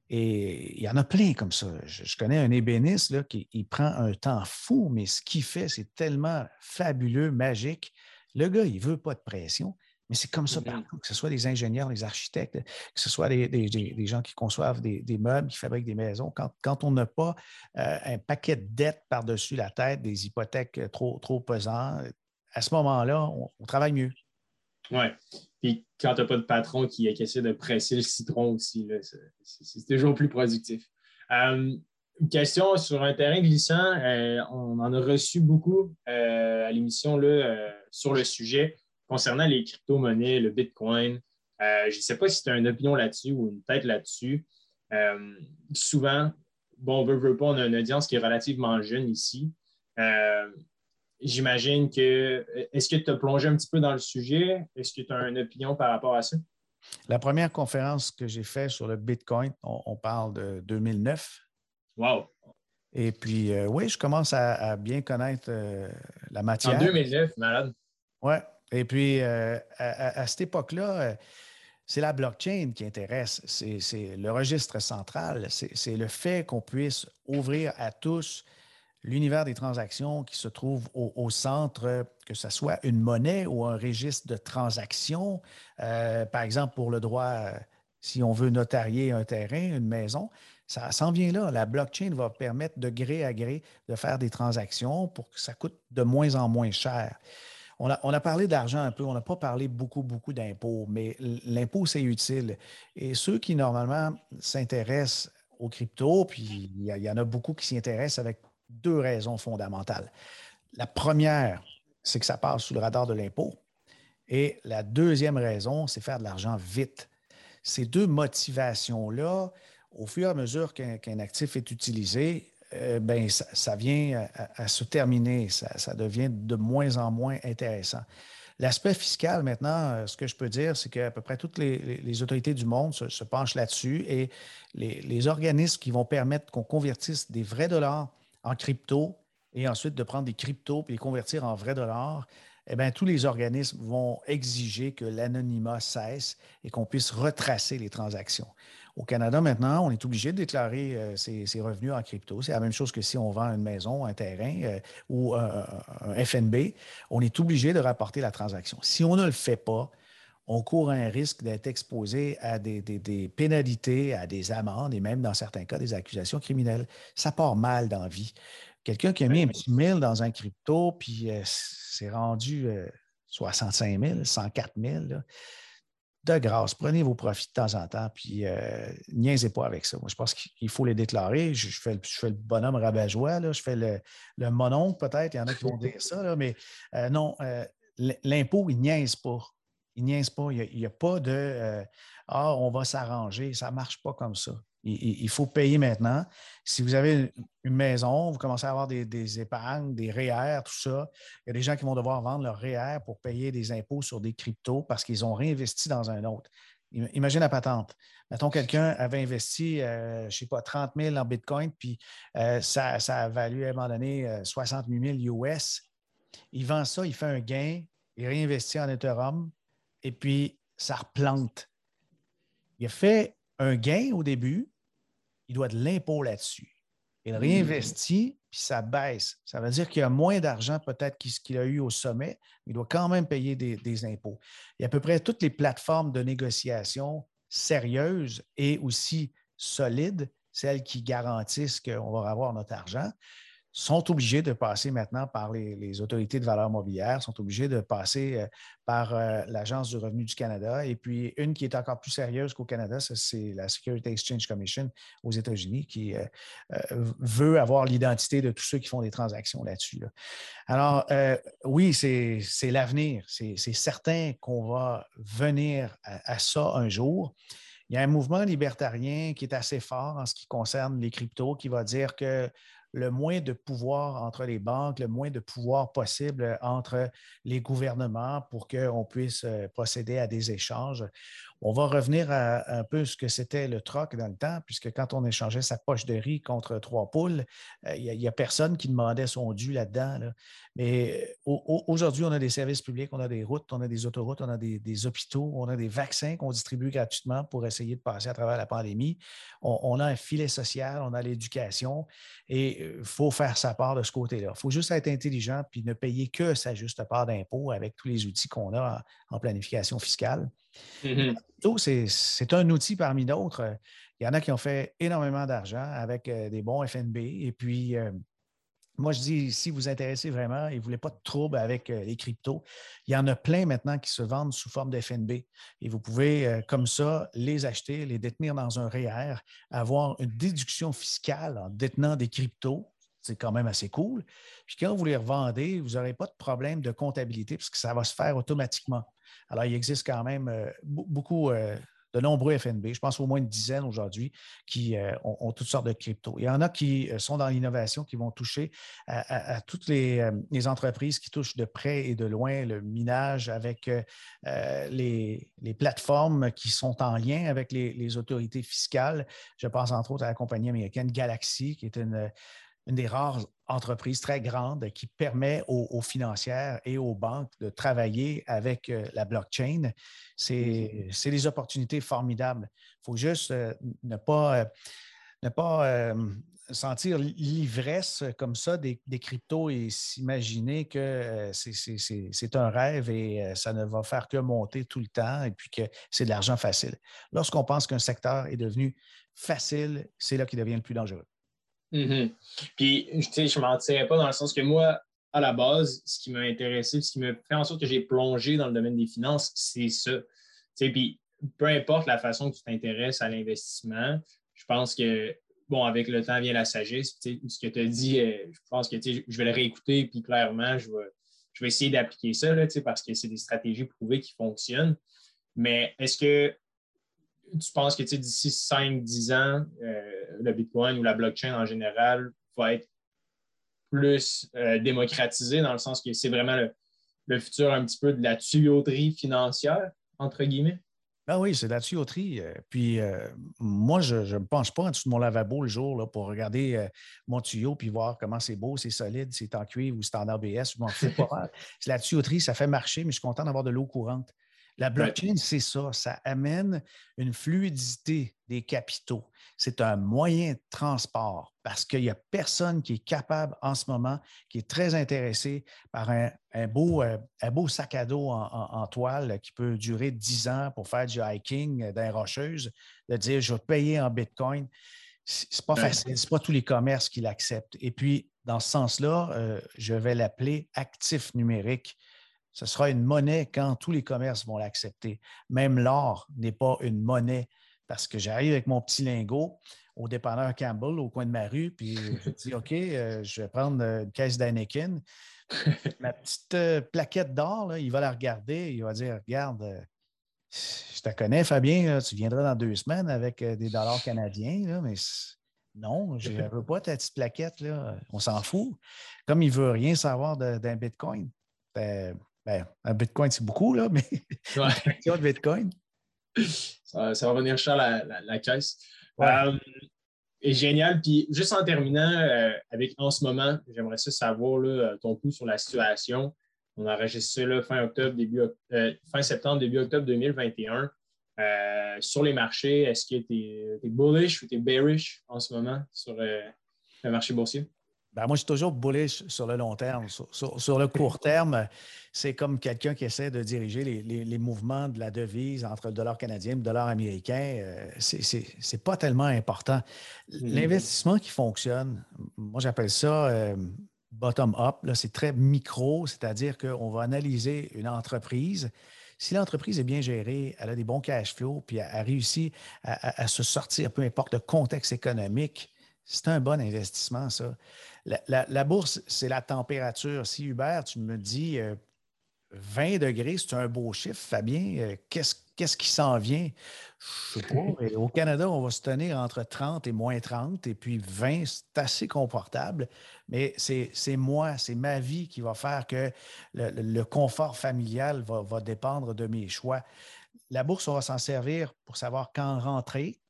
Et il y en a plein comme ça. Je, connais un ébéniste qui il prend un temps fou, mais ce qu'il fait, c'est tellement fabuleux, magique. Le gars, il ne veut pas de pression, mais c'est comme ça mm-hmm. partout, que ce soit des ingénieurs, des architectes, que ce soit des, gens qui conçoivent des, meubles, qui fabriquent des maisons. Quand, on n'a pas euh, un paquet de dettes par-dessus la tête, des hypothèques trop, trop pesantes, à ce moment-là, on travaille mieux. Oui. Puis quand tu n'as pas de patron qui, essaie de presser le citron aussi, c'est toujours plus productif. Euh, une question sur un terrain glissant. Euh, on en a reçu beaucoup euh, à l'émission sur le sujet concernant les crypto-monnaies, le Bitcoin. je ne sais pas si tu as une opinion là-dessus ou une tête là-dessus. souvent, bon, on veut, veut pas, on a une audience qui est relativement jeune ici j'imagine que. Est-ce que tu as plongé un petit peu dans le sujet? Est-ce que tu as une opinion par rapport à ça? La première conférence que j'ai faite sur le Bitcoin, on, parle de 2009. Wow! Et puis, euh, oui, je commence à, bien connaître euh, la matière. En 2009, malade. Oui. Et puis, euh, à, cette époque-là, c'est la blockchain qui intéresse. C'est le registre central. C'est le fait qu'on puisse ouvrir à tous l'univers des transactions qui se trouve au, centre, que ce soit une monnaie ou un registre de transactions. par exemple, pour le droit, si on veut notarier un terrain, une maison, ça s'en vient là. La blockchain va permettre de gré à gré de faire des transactions pour que ça coûte de moins en moins cher. On a, parlé d'argent un peu, on n'a pas parlé beaucoup, beaucoup d'impôts, mais l'impôt, c'est utile. Et ceux qui, normalement, s'intéressent aux cryptos, puis il y, en a beaucoup qui s'y intéressent avec deux raisons fondamentales. La première, c'est que ça passe sous le radar de l'impôt. Et la deuxième raison, c'est faire de l'argent vite. Ces deux motivations-là au fur et à mesure qu'un actif est utilisé, euh, ben, ça, vient à, se terminer, ça, devient de moins en moins intéressant. L'aspect fiscal, maintenant, euh, ce que je peux dire, c'est qu'à peu près toutes les, autorités du monde se, penchent là-dessus et les, organismes qui vont permettre qu'on convertisse des vrais dollars en crypto et ensuite de prendre des cryptos et les convertir en vrais dollars, eh bien, tous les organismes vont exiger que l'anonymat cesse et qu'on puisse retracer les transactions. Au Canada, maintenant, on est obligé de déclarer euh, ses, revenus en crypto. C'est la même chose que si on vend une maison, un terrain euh, ou un, FNB. On est obligé de rapporter la transaction. Si on ne le fait pas, on court un risque d'être exposé à des, pénalités, à des amendes et même, dans certains cas, des accusations criminelles. Ça part mal dans la vie. Quelqu'un qui a mis un petit mille dans un crypto, puis euh, c'est rendu 65 000, 104 000, de grâce, prenez vos profits de temps en temps, puis euh, niaisez pas avec ça. Moi, je pense qu'il faut les déclarer. Je, fais, le bonhomme rabat-joie, je fais le, le mononcle peut-être, il y en a qui vont dire ça, mais euh, non, euh, l'impôt, il niaise pas. Il niaise pas. Il n'y a, pas de Ah, on va s'arranger. Ça ne marche pas comme ça. Il, faut payer maintenant. Si vous avez une maison, vous commencez à avoir des, épargnes, des REER, tout ça. Il y a des gens qui vont devoir vendre leur REER pour payer des impôts sur des cryptos parce qu'ils ont réinvesti dans un autre. Imagine la patente. Mettons, quelqu'un avait investi, euh, je ne sais pas, 30 000 en Bitcoin, puis euh, ça, ça, a valu à un moment donné 68 000 US. Il vend ça, il fait un gain, il réinvestit en Ethereum, et puis ça replante. Il a fait un gain au début, il doit de l'impôt là-dessus. Il réinvestit, puis ça baisse. Ça veut dire qu'il y a moins d'argent peut-être qu'il a eu au sommet, mais il doit quand même payer des, impôts. Il y a à peu près toutes les plateformes de négociation sérieuses et aussi solides, celles qui garantissent qu'on va avoir notre argent sont obligés de passer maintenant par les, autorités de valeur mobilière, sont obligés de passer euh, par euh, l'Agence du revenu du Canada. Et puis, une qui est encore plus sérieuse qu'au Canada, c'est la Security Exchange Commission aux États-Unis qui euh, veut avoir l'identité de tous ceux qui font des transactions là-dessus. Alors, oui, c'est l'avenir. C'est certain qu'on va venir à ça un jour. Il y a un mouvement libertarien qui est assez fort en ce qui concerne les cryptos, qui va dire que le moins de pouvoir entre les banques, le moins de pouvoir possible entre les gouvernements pour qu'on puisse euh, procéder à des échanges. On va revenir à un peu ce que c'était le troc dans le temps, puisque quand on échangeait sa poche de riz contre trois poules, euh, il n'y a, personne qui demandait son dû là-dedans. Mais euh, aujourd'hui, on a des services publics, on a des routes, on a des autoroutes, on a des, hôpitaux, on a des vaccins qu'on distribue gratuitement pour essayer de passer à travers la pandémie. On, a un filet social, on a l'éducation et il euh, faut faire sa part de ce côté-là. Il faut juste être intelligent puis ne payer que sa juste part d'impôt avec tous les outils qu'on a en planification fiscale. Mm-hmm. C'est un outil parmi d'autres. Il y en a qui ont fait énormément d'argent avec euh, des bons FNB. Et puis, euh, moi, je dis, si vous intéressez vraiment et vous voulez pas de trouble avec euh, les cryptos, il y en a plein maintenant qui se vendent sous forme d'FNB. Et vous pouvez, comme ça, les acheter, les détenir dans un REER, avoir une déduction fiscale en détenant des cryptos. C'est quand même assez cool. Puis quand vous les revendez, vous n'aurez pas de problème de comptabilité puisque ça va se faire automatiquement. Alors, il existe quand même euh, beaucoup euh, de nombreux FNB, je pense au moins une dizaine aujourd'hui, qui euh, ont, toutes sortes de cryptos. Il y en a qui sont dans l'innovation, qui vont toucher à, toutes les, entreprises qui touchent de près et de loin le minage avec les, plateformes qui sont en lien avec les, autorités fiscales. Je pense entre autres à la compagnie américaine Galaxy, qui est une une des rares entreprises très grandes qui permet aux, financières et aux banques de travailler avec euh, la blockchain. C'est des opportunités formidables. Il faut juste euh, ne pas, euh, ne pas sentir l'ivresse comme ça des, cryptos et s'imaginer que c'est un rêve et ça ne va faire que monter tout le temps et puis que c'est de l'argent facile. Lorsqu'on pense qu'un secteur est devenu facile, c'est là qu'il devient le plus dangereux. Mm-hmm. Puis, je ne mentirais pas dans le sens que moi, à la base, ce qui m'a intéressé, ce qui m'a fait en sorte que j'ai plongé dans le domaine des finances, c'est ça. Tu sais, puis, peu importe la façon que tu t'intéresses à l'investissement, je pense que, bon, avec le temps vient la sagesse. Ce que tu as dit, euh, je pense que, je vais le réécouter, puis clairement, je vais, je vais essayer d'appliquer ça, là, parce que c'est des stratégies prouvées qui fonctionnent. Mais est-ce que tu penses que d'ici 5-10 ans, euh, le Bitcoin ou la blockchain en général va être plus euh, démocratisé dans le sens que c'est vraiment le, futur un petit peu de la tuyauterie financière, entre guillemets? Ben oui, c'est de la tuyauterie. Euh, puis moi, je ne me penche pas en dessous de mon lavabo le jour là, pour regarder mon tuyau puis voir comment c'est beau, c'est solide, c'est en cuivre ou c'est en ABS. Je m'en fous pas. c'est la tuyauterie, ça fait marcher, mais je suis content d'avoir de l'eau courante. La blockchain, c'est ça. Ça amène une fluidité des capitaux. C'est un moyen de transport parce qu'il n'y a personne qui est capable en ce moment, qui est très intéressé par un, beau, euh, un beau, sac à dos en, toile qui peut durer 10 ans pour faire du hiking dans les rocheuses, de dire je vais payer en Bitcoin. C'est pas facile, c'est pas tous les commerces qui l'acceptent. Et puis, dans ce sens-là, euh, je vais l'appeler actif numérique ce sera une monnaie quand tous les commerces vont l'accepter. Même l'or n'est pas une monnaie parce que j'arrive avec mon petit lingot au dépanneur Campbell au coin de ma rue, puis je dis OK, euh, je vais prendre une caisse d'Anakin. Ma petite euh, plaquette d'or, il va la regarder, il va dire Regarde, euh, je te connais, Fabien, tu viendras dans deux semaines avec des dollars canadiens, mais non, je ne veux pas ta petite plaquette, là. on s'en fout. Comme il ne veut rien savoir d'un Bitcoin. Ben, ben, un Bitcoin, c'est beaucoup, là, mais ouais. Bitcoin. Ça, va venir cher la, la, caisse. Euh, et génial. Puis juste en terminant, euh, avec en ce moment, j'aimerais ça savoir là, ton coup sur la situation. On a enregistré ça fin octobre, début euh, fin septembre, début octobre 2021. sur les marchés, est-ce que tu es, bullish ou tu es bearish en ce moment sur le marché boursier? Ben moi, je suis toujours bullish sur le long terme. Sur, le court terme, c'est comme quelqu'un qui essaie de diriger les, mouvements de la devise entre le dollar canadien et le dollar américain. Euh, Ce n'est pas tellement important. Mm-hmm. L'investissement qui fonctionne, moi, j'appelle ça euh, bottom-up. C'est très micro, c'est-à-dire qu'on va analyser une entreprise. Si l'entreprise est bien gérée, elle a des bons cash flows, puis elle a réussi à, à se sortir, peu importe le contexte économique, c'est un bon investissement, ça. La, bourse, c'est la température. Si Hubert, tu me dis 20 euh, degrés, c'est un beau chiffre, Fabien, euh, qu'est-ce qui s'en vient? Je ne sais pas. au Canada, on va se tenir entre 30 et moins 30, et puis 20, c'est assez confortable. Mais c'est moi, c'est ma vie qui va faire que le, confort familial va, va dépendre de mes choix. La bourse, on va s'en servir pour savoir quand rentrer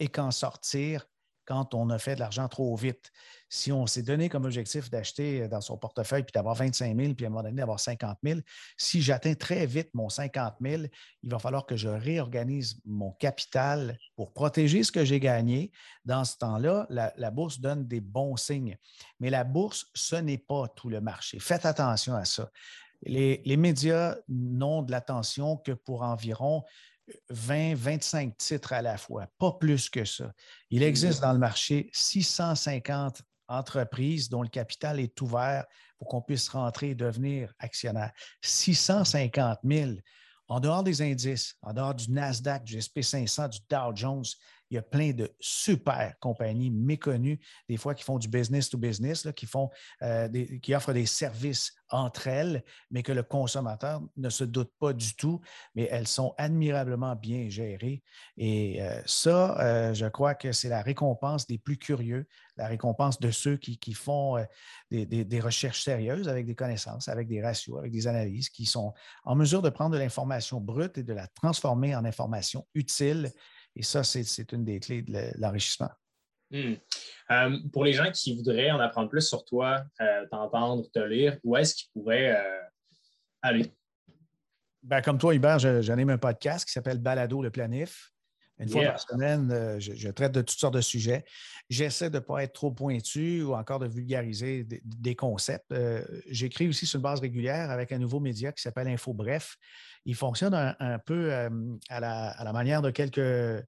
et quand sortir quand on a fait de l'argent trop vite. Si on s'est donné comme objectif d'acheter euh, dans son portefeuille puis d'avoir 25 000 puis à un moment donné d'avoir 50 000, si j'atteins très vite mon 50 000, il va falloir que je réorganise mon capital pour protéger ce que j'ai gagné. Dans ce temps-là, la, bourse donne des bons signes. Mais la bourse, ce n'est pas tout le marché. Faites attention à ça. Les, les médias n'ont de l'attention que pour environ 20, 25 titres à la fois, pas plus que ça. Il existe dans le marché 650 entreprises dont le capital est ouvert pour qu'on puisse rentrer et devenir actionnaire. 650 000. En dehors des indices, en dehors du Nasdaq, du SP500, du Dow Jones, il y a plein de super compagnies méconnues, des fois qui font du business to business, qui, font, euh, qui offrent des services entre elles, mais que le consommateur ne se doute pas du tout, mais elles sont admirablement bien gérées. Et euh, ça, euh, je crois que c'est la récompense des plus curieux, la récompense de ceux qui, font des, recherches sérieuses avec des connaissances, avec des ratios, avec des analyses, qui sont en mesure de prendre de l'information brute et de la transformer en information utile. Et ça, c'est une des clés de l'enrichissement. Hmm. Euh, pour les gens qui voudraient en apprendre plus sur toi, euh, t'entendre, te lire, où est-ce qu'ils pourraient euh, aller? Ben, comme toi, Hubert, j'anime un podcast qui s'appelle Balado le planif. Une fois par semaine, je, traite de toutes sortes de sujets. J'essaie de ne pas être trop pointu ou encore de vulgariser des, concepts. J'écris aussi sur une base régulière avec un nouveau média qui s'appelle Info Bref. Il fonctionne un, peu à la, manière de quelques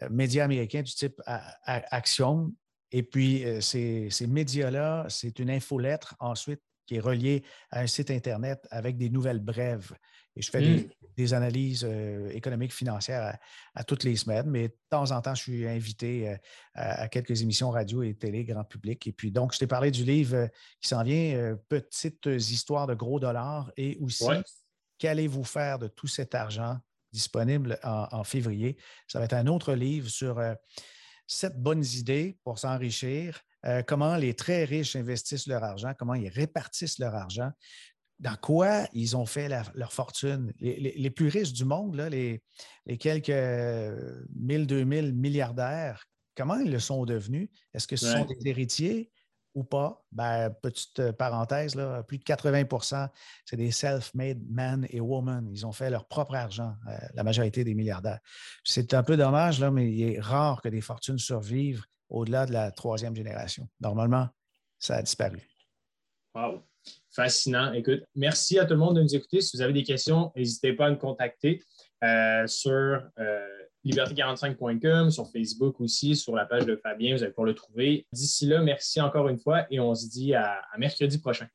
euh, médias américains du type Action. Et puis, euh, ces, médias-là, c'est une infolettre ensuite qui est reliée à un site Internet avec des nouvelles brèves. Et je fais des, hmm. analyses euh, économiques, financières à, toutes les semaines, mais de temps en temps, je suis invité à, quelques émissions radio et télé, grand public. Et puis, donc, je t'ai parlé du livre qui s'en vient, Petites histoires de gros dollars, et aussi, qu'allez-vous faire de tout cet argent disponible en, février? Ça va être un autre livre sur euh, sept bonnes idées pour s'enrichir, euh, comment les très riches investissent leur argent, comment ils répartissent leur argent, dans quoi ils ont fait leur fortune? Les, plus riches du monde, les, les, quelques 1000, 2000 milliardaires, comment ils le sont devenus? Est-ce que ce sont des héritiers? Ou pas, ben, petite euh, parenthèse, là, plus de 80% c'est des self-made men et women. Ils ont fait leur propre argent, euh, la majorité des milliardaires. C'est un peu dommage, là, mais il est rare que des fortunes survivent au-delà de la troisième génération. Normalement, ça a disparu. Wow! Fascinant. Écoute, merci à tout le monde de nous écouter. Si vous avez des questions, n'hésitez pas à nous contacter euh, sur liberté45.com, sur Facebook aussi, sur la page de Fabien, vous allez pouvoir le trouver. D'ici là, merci encore une fois et on se dit à mercredi prochain.